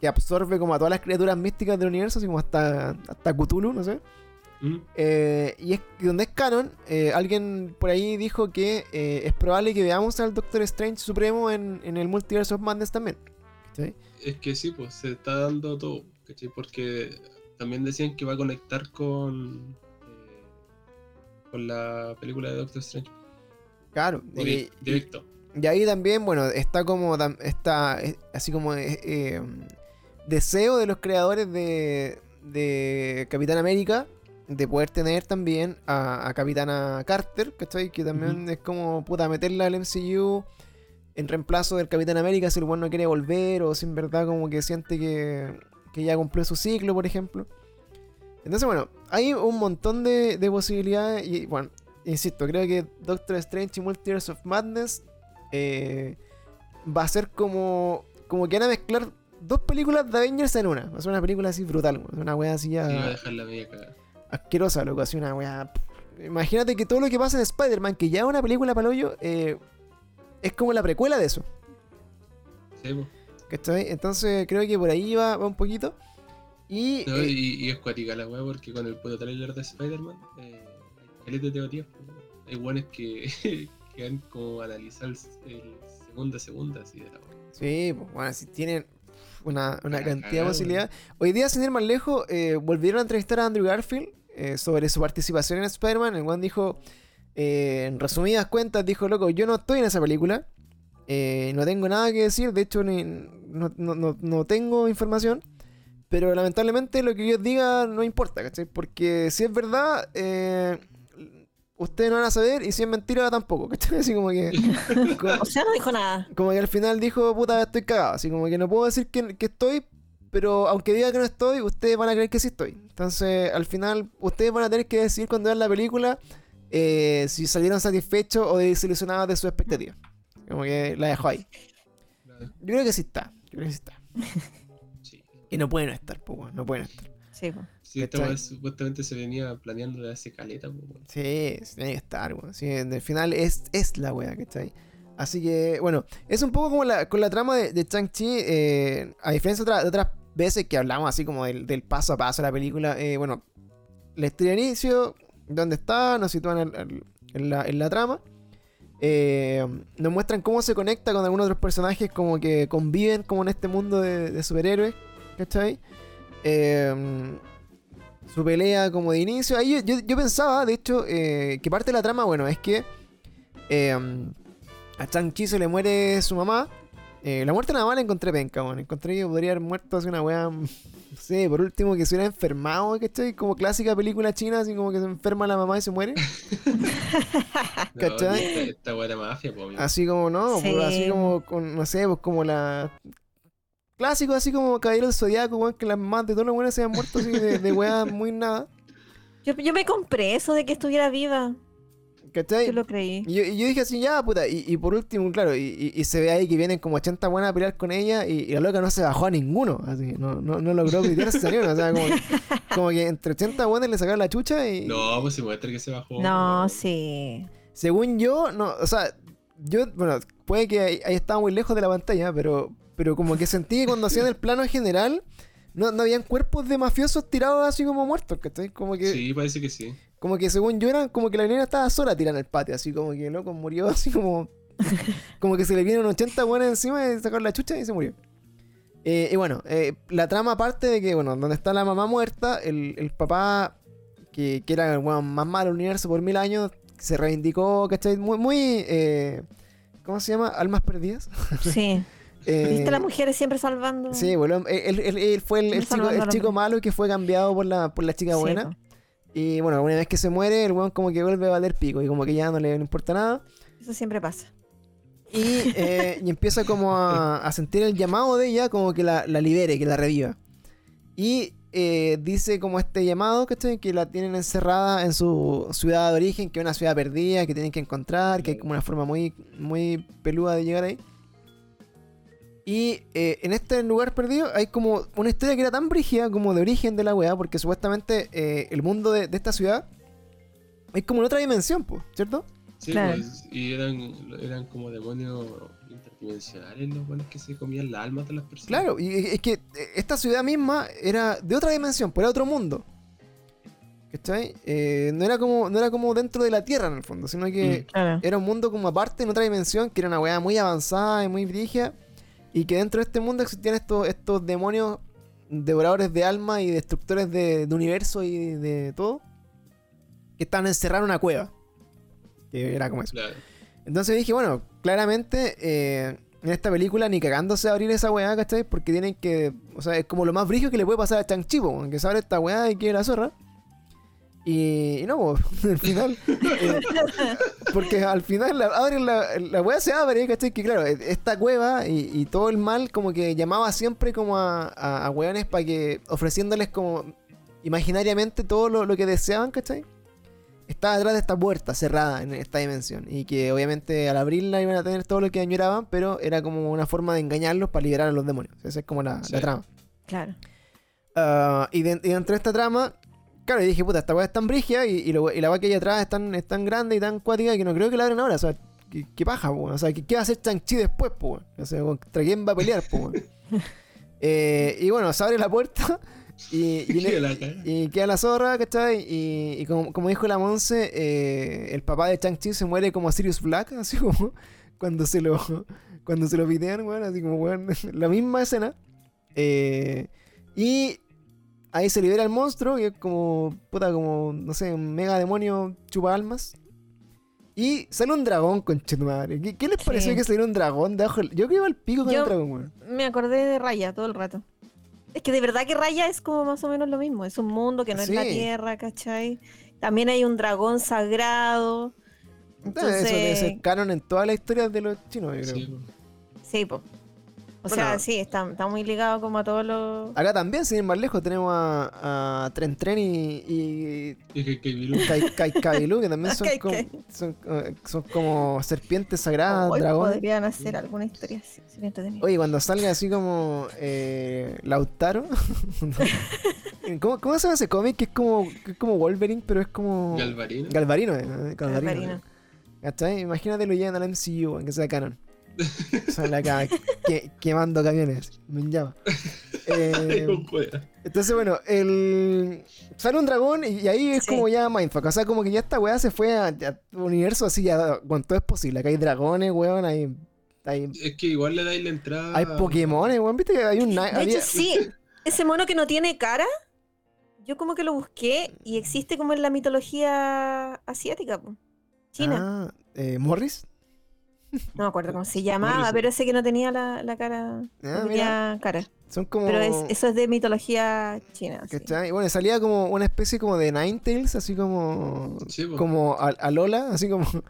que absorbe como a todas las criaturas místicas del universo, así como hasta, hasta Cthulhu, no sé. ¿Mm? Eh, y es donde es canon, eh, alguien por ahí dijo que eh, es probable que veamos al Doctor Strange Supremo en, en el Multiverse of Madness también. Es que sí, pues se está dando todo, ¿cachai? Porque también decían que va a conectar con eh, con la película de Doctor Strange. Claro. Y- y- directo. Y ahí también, bueno, está como. Está así como. deseo de los creadores de, de Capitán América de poder tener también a, a Capitana Carter, ¿cachai? Que también es como, puta, meterla al MCU en reemplazo del Capitán América si el bueno no quiere volver o si en verdad como que siente que, que ya cumplió su ciclo, por ejemplo. Entonces, bueno, hay un montón de, de posibilidades y, bueno, insisto, creo que Doctor Strange y Multiverse of Madness eh, va a ser como, como que van a mezclar dos películas de Avengers en una. Va a ser una película así brutal, una wea así ya Sí, va a dejar la media cagada. Asquerosa, loco, así una wea. Imagínate que todo lo que pasa en Spider-Man, que ya es una película para hoyo, eh, es como la precuela de eso. Sí. ¿Cachai? Entonces creo que por ahí va, va un poquito. Y, No, eh, y, y es cuática la weá porque con el puto trailer de Spider-Man eh, hay de teorías. Hay buenos que, <laughs> que han como analizado el, el segunda a segunda así de la weá. sí, pues, bueno, si tienen una, una cantidad de posibilidades. Hoy día, sin ir más lejos, eh, volvieron a entrevistar a Andrew Garfield eh, sobre su participación en Spider-Man. El one dijo, eh, en resumidas cuentas, dijo, loco, yo no estoy en esa película. eh, no tengo nada que decir, de hecho ni- no, no- no- no tengo información. Pero lamentablemente lo que yo diga no importa, ¿cachai? Porque si es verdad, ustedes no van a saber y si es mentira tampoco, ¿cachai? <laughs> Así como que... <laughs> O sea, no dijo nada. como que al final dijo, puta, estoy cagado. Así como que no puedo decir que, que estoy, pero aunque diga que no estoy, ustedes van a creer que sí estoy. Entonces, al final, ustedes van a tener que decidir cuando vean la película eh, si salieron satisfechos o desilusionados de sus expectativas. Como que la dejo ahí. Yo creo que sí está. Yo creo que sí está. Sí, Y no pueden estar, pues, no pueden estar. Sí, po. sí esta supuestamente se venía planeando de hace caleta. po, weón. Sí, sí tiene que estar, weón. Sí, en el final es, es la wea, ¿cachai? Así que, bueno, es un poco como la, con la trama de, de Chang-Chi, eh, a diferencia de, otra- de otras veces que hablamos así como del, del paso a paso de la película, eh, bueno, la historia de inicio, dónde está, nos sitúan en, la, en la trama, eh, nos muestran cómo se conecta con algunos otros personajes como que conviven como en este mundo de, de superhéroes, ¿cachai? Eh, su pelea como de inicio. Ahí yo, yo- yo pensaba, de hecho, eh, que parte de la trama, bueno, es que eh, a Chang-Chi se le muere su mamá. Eh, la muerte nada más la encontré penca, bueno. Encontré que podría haber muerto así una weá. <laughs> No sé, por último que se hubiera enfermado, ¿cachai? Como clásica película china, así como que se enferma la mamá y se muere. <laughs> ¿Cachai? Esta, esta weá era mafia, po. Así como, no, Sí. pues, así como, con, no sé, pues como la. Clásico, así como Caballero del Zodíaco, weón, que las mamás de todos los buenos se han muerto así de, de weá muy nada. Yo, yo me compré eso de que estuviera viva. ¿Cachai? Yo lo creí. Y yo, y yo dije así, ya, puta. Y, y por último, claro, y, y- y se ve ahí que vienen como 80 buenas a pelear con ella y, y la loca no se bajó a ninguno. Así, no, no, no logró pitearse a ninguno. O sea, como, <laughs> como que entre 80 buenas le sacaron la chucha y. No, pues se muestra que se bajó. No, weón. sí. Según yo, no, o sea, yo, bueno, puede que ahí, ahí estaba muy lejos de la pantalla, pero, pero como que sentí que cuando hacían el plano general, no, no habían cuerpos de mafiosos tirados así como muertos, ¿cachai? Como que, Sí, parece que sí. Como que según yo eran como que la nena estaba sola tirada en el patio, así como que loco murió <laughs> así como, <laughs> como que se le vinieron 80 buenas encima y sacaron la chucha y se murió. Eh, y bueno, eh, la trama aparte de que, bueno, donde está la mamá muerta, el, el papá, que, que era el weón más malo del universo por mil años, se reivindicó, ¿cachai? Muy, muy eh, ¿cómo se llama? Almas perdidas. <laughs> Sí. Eh, ¿Viste las mujeres siempre salvando? Sí, bueno, él, él- él fue el, el chico, el chico malo que fue cambiado por la, por la chica Sí, buena. po. Y bueno, una vez que se muere, el weón como que vuelve a valer pico y como que ya no le no importa nada. Eso siempre pasa. Y, eh, y empieza como a, a sentir el llamado de ella, como que la, la libere, que la reviva. Y eh, dice como este llamado, ¿cachai? Que la tienen encerrada en su ciudad de origen, que es una ciudad perdida, que tienen que encontrar, que hay como una forma muy, muy peluda de llegar ahí. Y eh, en este lugar perdido hay como una historia que era tan brígida como de origen de la weá, porque supuestamente eh, el mundo de, de esta ciudad es como en otra dimensión, pues, ¿cierto? Sí, Claro. pues, y eran, eran como demonios interdimensionales los buenos que se comían las almas de las personas. Claro, y es que eh, esta ciudad misma era de otra dimensión, por era otro mundo. ¿Cachai? Eh, no, era como, no era como dentro de la Tierra en el fondo, sino que Claro. era un mundo como aparte, en otra dimensión, que era una weá muy avanzada y muy brígida. Y que dentro de este mundo existían estos, estos demonios devoradores de alma y destructores de, de universo y de todo. Que estaban encerrados en una cueva. Que era como eso. Claro. Entonces dije, bueno, claramente eh, en esta película ni cagándose a abrir esa weá, ¿cachai? Porque tienen que. O sea, es como lo más brillo que le puede pasar a Chang-Chi, po, weón, que se abre esta weá y quiere la zorra. Y, y no, <laughs> al final. eh, porque al final la, abren la, la weá se abre, ¿cachai? Que claro, e- esta cueva y, y todo el mal como que llamaba siempre como a, a, a weones para que. ofreciéndoles como imaginariamente todo lo, lo que deseaban, ¿cachai? Estaba detrás de esta puerta cerrada en esta dimensión. Y que obviamente al abrirla iban a tener todo lo que añoraban, pero era como una forma de engañarlos para liberar a los demonios. Esa es como la, trama. Claro. Ah, y, de- y dentro de esta trama, claro, yo dije, puta, esta weá es tan brigia y, y, lo- y la weá que hay atrás es tan, es tan grande y tan cuática que no creo que la abren ahora. O sea, ¿qué, qué paja, weón? O sea, ¿qué, qué va a hacer Chang-Chi después, weón? O sea, ¿contra quién va a pelear, weón? <laughs> Eh, y bueno, se abre la puerta y, y, caga. y queda la zorra, ¿cachai? Y, y como, como dijo la Monse, eh, el papá de Chang-Chi se muere como Sirius Black, <laughs> así como cuando se lo, cuando se lo pitean, weón, así como, weón, <laughs> la misma escena. Eh, y ahí se libera el monstruo, que es como, puta, como, no sé, un mega demonio chupa almas. Y sale un dragón, con madre. ¿Qué, qué les Sí. pareció que saliera un dragón debajo? del- Yo que iba al pico con Yo- el dragón, weón. Me acordé de Raya todo el rato. Es que de verdad que Raya es como más o menos lo mismo. Es un mundo que no es la. Tierra, ¿cachai? También hay un dragón sagrado. Entonces, Eso debe ser canon en todas las historias de los chinos, yo creo. Sí, sí, po. O Bueno. sea, sí, está, está muy ligado como a todos los... Acá también, sin ir más lejos, tenemos a, a Tren Tren y, y Y que, también <laughs> son como, son, eh, son como serpientes sagradas, Hoy dragones. podrían hacer alguna historia así. Oye, cuando salga así como eh, Lautaro. <laughs> ¿Cómo, ¿Cómo se llama ese cómic? Que es como, que es como Wolverine, pero es como. Galvarino. Galvarino, eh, Galvarino. Imagínate lo llevan al MCU, aunque sea canon. Sale acá que- quemando camiones. Me llama. <laughs> Eh, entonces, bueno, el... sale un dragón y, y ahí es Sí. como ya mindfuck. O sea, como que ya esta weá se fue a, a un universo así, ya con todo es posible. Acá hay dragones, weón, hay, hay, Es que igual le dais la entrada. hay Pokémon, weón. Viste que hay un. De había- hecho, sí, ese mono que no tiene cara, yo como que lo busqué y existe como en la mitología asiática, po. China. Ah, eh, Morris. No me acuerdo cómo se <laughs> llamaba, pero ese que no tenía la, la cara. Ah, no tenía cara. Son como. Pero es, eso es de mitología china. sí. ¿cachai? Bueno, salía como una especie como de Ninetales, así como. Sí, como a, a Lola, así como. <laughs>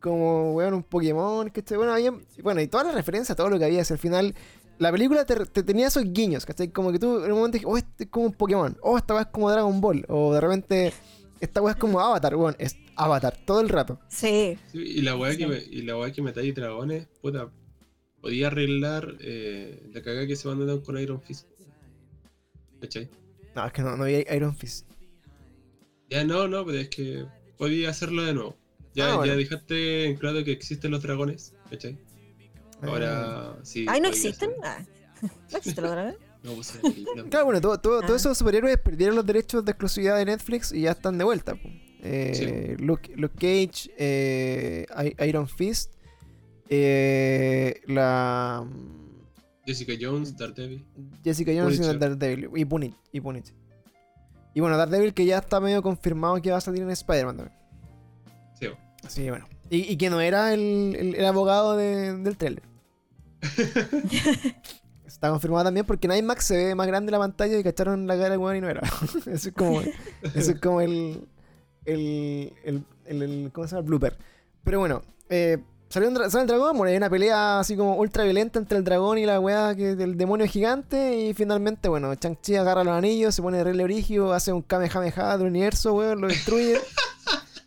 Como, weón, un Pokémon, ¿cachai? Bueno, había, bueno, y todas las referencias a todo lo que había, hacia el final. La película te, te tenía esos guiños, ¿cachai? Como que tú en un momento dijiste, oh, este es como un Pokémon, oh, esta weá es como Dragon Ball, o de repente, esta weá es como Avatar, weón, es Avatar, todo el rato. Sí, Sí, y la weá Sí. que me, y la weá que metáis dragones, puta, podía arreglar eh, la cagada que se mandaron con Iron Fist. ¿Cachai? No, es que no, no había Iron Fist. Ya no, no, pero es que podía hacerlo de nuevo. Ya, Ah, bueno. ya dejaste en claro que existen los dragones, ¿cachai? Ah. Ahora sí. Ahí <laughs> no existen. Ah, no existe lo dragón. No, pues, película, Claro, bueno, todo- todo- Ah. todos esos superhéroes perdieron los derechos de exclusividad de Netflix y ya están de vuelta. po. Eh, Luke, Luke Cage, eh, Iron Fist, eh, la Jessica Jones, Daredevil. Jessica Jones y Punisher. Daredevil y Punisher, y Punisher. Y bueno, Daredevil que ya está medio confirmado que va a salir en Spider-Man también. Sí, Así que bueno. Y, y que no era el, el- el abogado de- del trailer. <laughs> Está confirmado también porque en IMAX se ve más grande la pantalla y cacharon la cara del weón y no era. <laughs> eso es como, eso es como el, el, el, el- el- ¿Cómo se llama? El blooper. Pero bueno, eh, salió un sale el dragón, bueno, hay una pelea así como ultra violenta entre el dragón y la weá que del demonio gigante. Y finalmente, bueno, Chang-Chi agarra los anillos, se pone de rey origio, hace un Kamehameha del universo, weón, lo destruye. <laughs>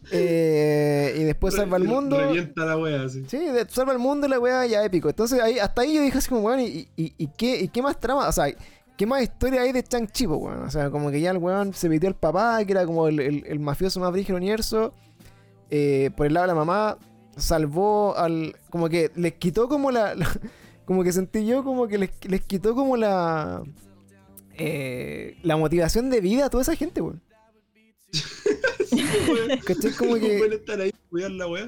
Eh, y después salva al Re- mundo. Revienta la wea. Sí, salva el mundo y la weá ya épico. Entonces ahí, hasta ahí yo dije así como, weón, ¿y, y, y qué, ¿y qué más trama? O sea, ¿qué más historia hay de Chang-Chi, po, weón? O sea, como que ya el weón se metió al papá, que era como el, mafioso más brígido del universo. Eh, por el lado de la mamá, salvó al... Como que les quitó como la... la- <laughs> como que sentí yo como que les, les quitó como la... eh, la motivación de vida a toda esa gente, weón. <laughs> <laughs> ¿Cachai? Como que... Estar ahí.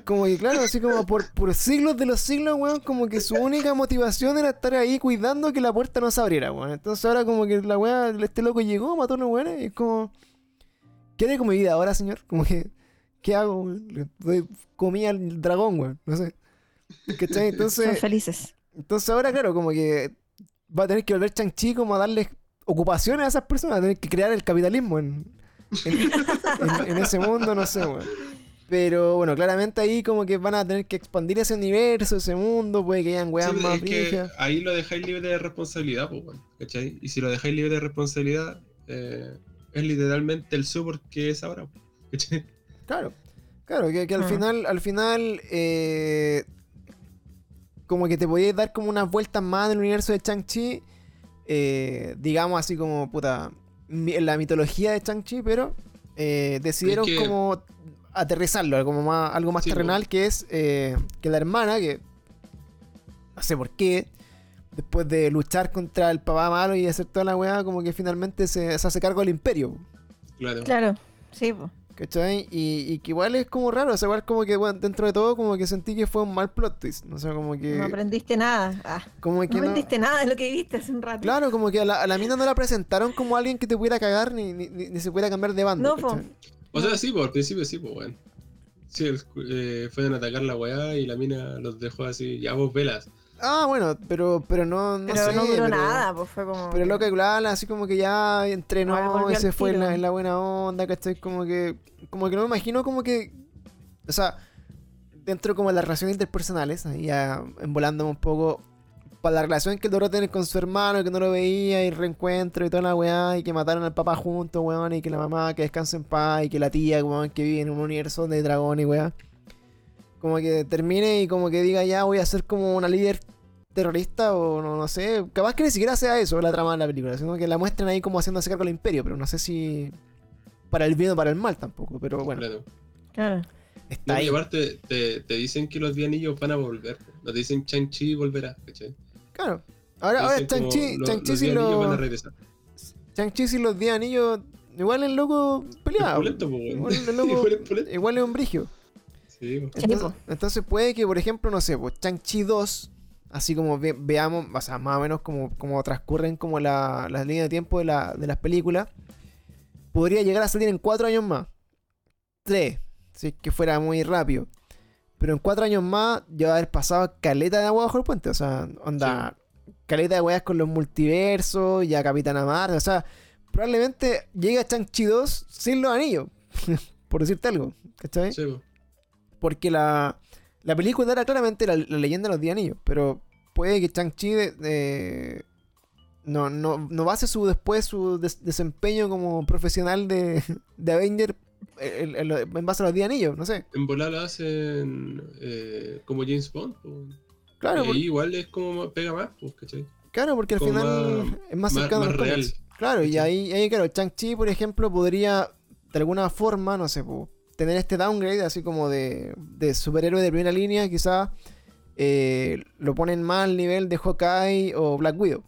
Como que claro, así como por, por siglos de los siglos, weón, como que su única motivación era estar ahí cuidando que la puerta no se abriera, weón. Entonces ahora como que la weá, este loco llegó, mató a unos weones y es como... ¿Qué haré con mi vida ahora, señor? Como que... ¿Qué hago, weón? Le doy comida al dragón, weón. No sé. ¿Cachai? Son Entonces, felices. entonces ahora, claro, como que va a tener que volver Chang-Chi como a darles ocupaciones a esas personas, a tener que crear el capitalismo en, en, en- en ese mundo, no sé, weón. Pero bueno, claramente ahí como que van a tener que expandir ese universo, ese mundo, puede que hayan weas Sí, más es que ahí lo dejáis libre de responsabilidad, pues, weón, ¿cachai? Y si lo dejáis libre de responsabilidad, eh, es literalmente el support que es ahora, ¿cachai? Claro, claro, que, que al Ah. final, al final, eh, como que te podías dar como unas vueltas más en el universo de Chang-Chi, eh, digamos así como, puta, la mitología de Chang-Chi, pero eh, decidieron que- como aterrizarlo, como más, algo más Sí, terrenal, que es eh, que la hermana, que no sé por qué, después de luchar contra el papá malo y hacer toda la weá, como que finalmente se, se hace cargo del imperio. Claro. Claro, sí, po. ¿Cachai? Y, y que igual es como raro, o sea, igual como que, bueno, dentro de todo, como que sentí que fue un mal plot twist. No sé, como que. no aprendiste nada. Ah, como no que no- aprendiste nada de lo que viste hace un rato. Claro, como que a la, a la mina no la presentaron como alguien que te pudiera cagar ni, ni, ni- ni se pudiera cambiar de bando. No, po. ¿cachai? O sea, sí, pues al principio sí, pues, weón. Sí, el- eh, fueron a atacar la weá y la mina los dejó así, ya vos velas. Ah, bueno, pero, pero no, no pero sé. no duró pero- nada, pues fue como. Pero lo que habla así como que ya entrenó y se fue en la, en la buena onda, ¿cachai? Como que, como que no me imagino como que, o sea, dentro como de las relaciones interpersonales, ya envolándome un poco, para la relación que logró tener con su hermano, que no lo veía, y reencuentro y toda la weá, y que mataron al papá juntos, weón, y que la mamá que descanse en paz, y que la tía, weón, que vive en un universo de dragones, weá. Como que termine y como que diga ya voy a ser como una líder terrorista o no, no sé. Capaz que ni siquiera sea eso la trama de la película, sino que la muestren ahí como haciéndose cargo del imperio, pero no sé si para el bien o para el mal tampoco. Pero bueno, Claro. Claro. está No, y ahí. aparte te, te dicen que los 10 anillos van a volver. po. No te dicen Chang-Chi volverá, ¿cachai? Claro. Ahora, ahora Chang-Chi, lo- Chang-Chi los sin 10 anillos van a los. regresar. Shang-Chi sin los 10 anillos. Igual el loco peleaba. Es pulento, po, weón. Igual el <laughs> loco- Igual es un brigio. Sí, Entonces, puede que, por ejemplo, no sé, pues Chang-Chi 2, así como ve- veamos, o sea, más o menos como, como transcurren como la- las líneas de tiempo de, la- de las películas, podría llegar a salir en 4 años más. 3, si es que fuera muy rápido. Pero en 4 años más ya va a haber pasado caleta de agua bajo el puente. O sea, onda, caleta de weas con los multiversos, ya Capitana Marvel. O sea, probablemente llegue a Chang-Chi 2 sin los anillos. <laughs> por decirte algo. ¿Cachai? Sí, po. Porque la, la película era claramente la, la leyenda de los 10 anillos, pero puede que Chang-Chi de- de- no, no, no base su después su des- desempeño como profesional de, <laughs> de Avenger en, en lo- en base a los 10 anillos, no sé. En volar la hacen eh, como James Bond. po. Claro, y por- ahí igual es como más- pega más, pues, ¿cachai? claro porque al como final más- es más más- cercano a más los real. Claro, y ahí, ahí claro, Chang-Chi, por ejemplo, podría de alguna forma, no sé, po, tener este downgrade así como de, de superhéroe de primera línea, quizás eh, lo ponen más al nivel de Hawkeye o Black Widow.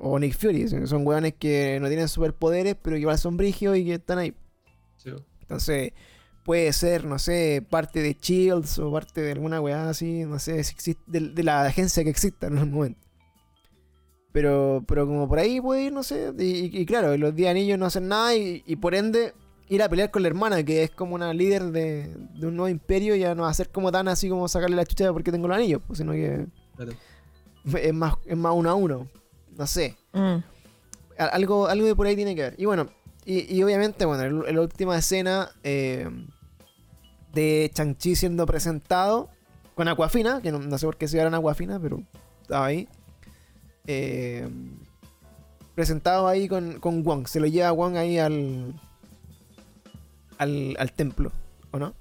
O Nick Fury, son son weones que no tienen superpoderes, pero que igual son brigios y que están ahí. Sí. Entonces, puede ser, no sé, parte de Shields o parte de alguna weá así, no sé, si existe, de, de la agencia que exista en el momento. Pero, pero como por ahí puede ir, no sé. Y, y- y claro, los 10 anillos no hacen nada y, y por ende ir a pelear con la hermana, que es como una líder de, de un nuevo imperio, ya no va a ser como tan así como sacarle la chucha porque tengo los anillos, pues, sino que Claro. es más, es más uno a uno. No sé. Mm. Algo, algo de por ahí tiene que ver. Y bueno, y, y obviamente, bueno, la última escena eh, de Chang-Chi siendo presentado con Aquafina, que no, no sé por qué se llamaron Aquafina, pero estaba ahí. Eh, presentado ahí con, con Wong. Se lo lleva Wong ahí al, al, al templo, ¿o no?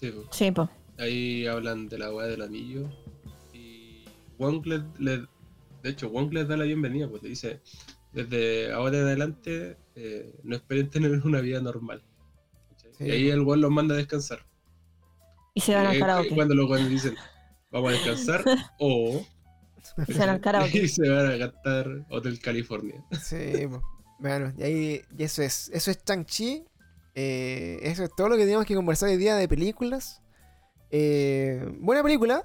Sí, po. Sí, po. Ahí hablan de la weá del anillo. Y Wong le, le- de hecho, Wong les da la bienvenida, pues le dice, desde ahora en adelante eh, no esperen tener <laughs> una vida normal. Y ahí el Wong los manda a descansar. Y se van al ahí- karaoke. Cuando los weones dicen, vamos a descansar, <laughs> o... Se van al karaoke. <laughs> y se van a cantar Hotel California. Sí, po. bueno, y ahí y eso es, eso es Chang-Chi. Eh, eso es todo lo que teníamos que conversar hoy día de películas. Eh, buena película.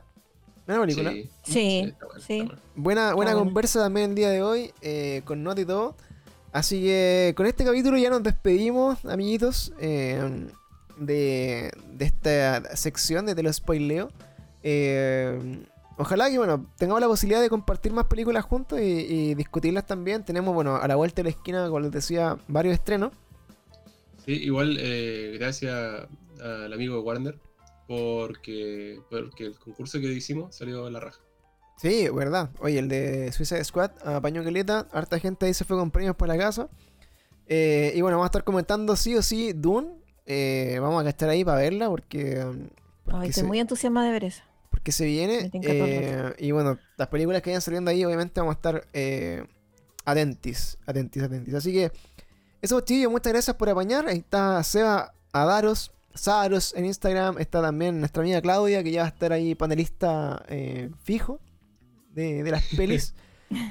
Buena película. Sí, Sí, está bueno, sí. está bueno. Buena, buena bueno. conversa también el día de hoy. eh, con nota y todo. Así que con este capítulo ya nos despedimos, amiguitos. eh, de, de esta sección de Te lo spoileo. Eh, ojalá que, bueno, tengamos la posibilidad de compartir más películas juntos y, y discutirlas también. Tenemos, bueno, a la vuelta de la esquina, como les decía, varios estrenos. Sí, igual, eh, gracias al amigo de Warner, porque, porque el concurso que hicimos salió la raja. Sí, verdad. Oye, el de Suicide Squad, apañó caleta, harta gente ahí se fue con premios para la casa. Eh, y bueno, vamos a estar comentando sí o sí Dune. Eh, vamos a estar ahí para verla porque, porque Ay, estoy se- muy entusiasmada de ver eso. porque se viene. Eh, y bueno, las películas que vayan saliendo ahí, obviamente vamos a estar eh, atentis, atentis, atentis. Así que, eso, chicos, muchas gracias por apañar. Ahí está Seba Adaros, Saros en Instagram. Está también nuestra amiga Claudia, que ya va a estar ahí panelista eh, fijo de, de las <laughs> pelis.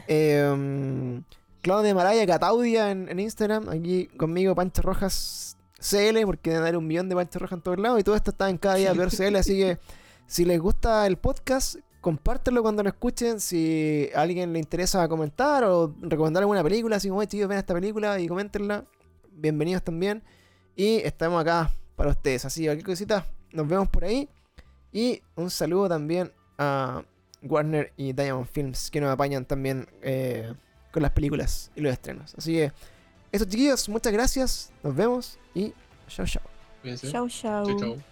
Eh, Claudia Maraya Cataudia en, en Instagram. Aquí conmigo, Pancho Rojas CL, porque deben haber un millón de Pancho Rojas en todos lados. Y todo esto está en cada día peor CL. Así que <laughs> si les gusta el podcast, compártelo cuando lo escuchen. Si a alguien le interesa comentar o recomendar alguna película, así como, "Oye, chicos, ven esta película y coméntenla. Bienvenidos también. Y estamos acá para ustedes. Así que cualquier cosita, nos vemos por ahí. Y un saludo también a Warner y Diamond Films, que nos apañan también eh, con las películas y los estrenos. Así que, eso chiquillos, muchas gracias. Nos vemos y chao, chao. Cuídense. Chau, chau. Chau, chau.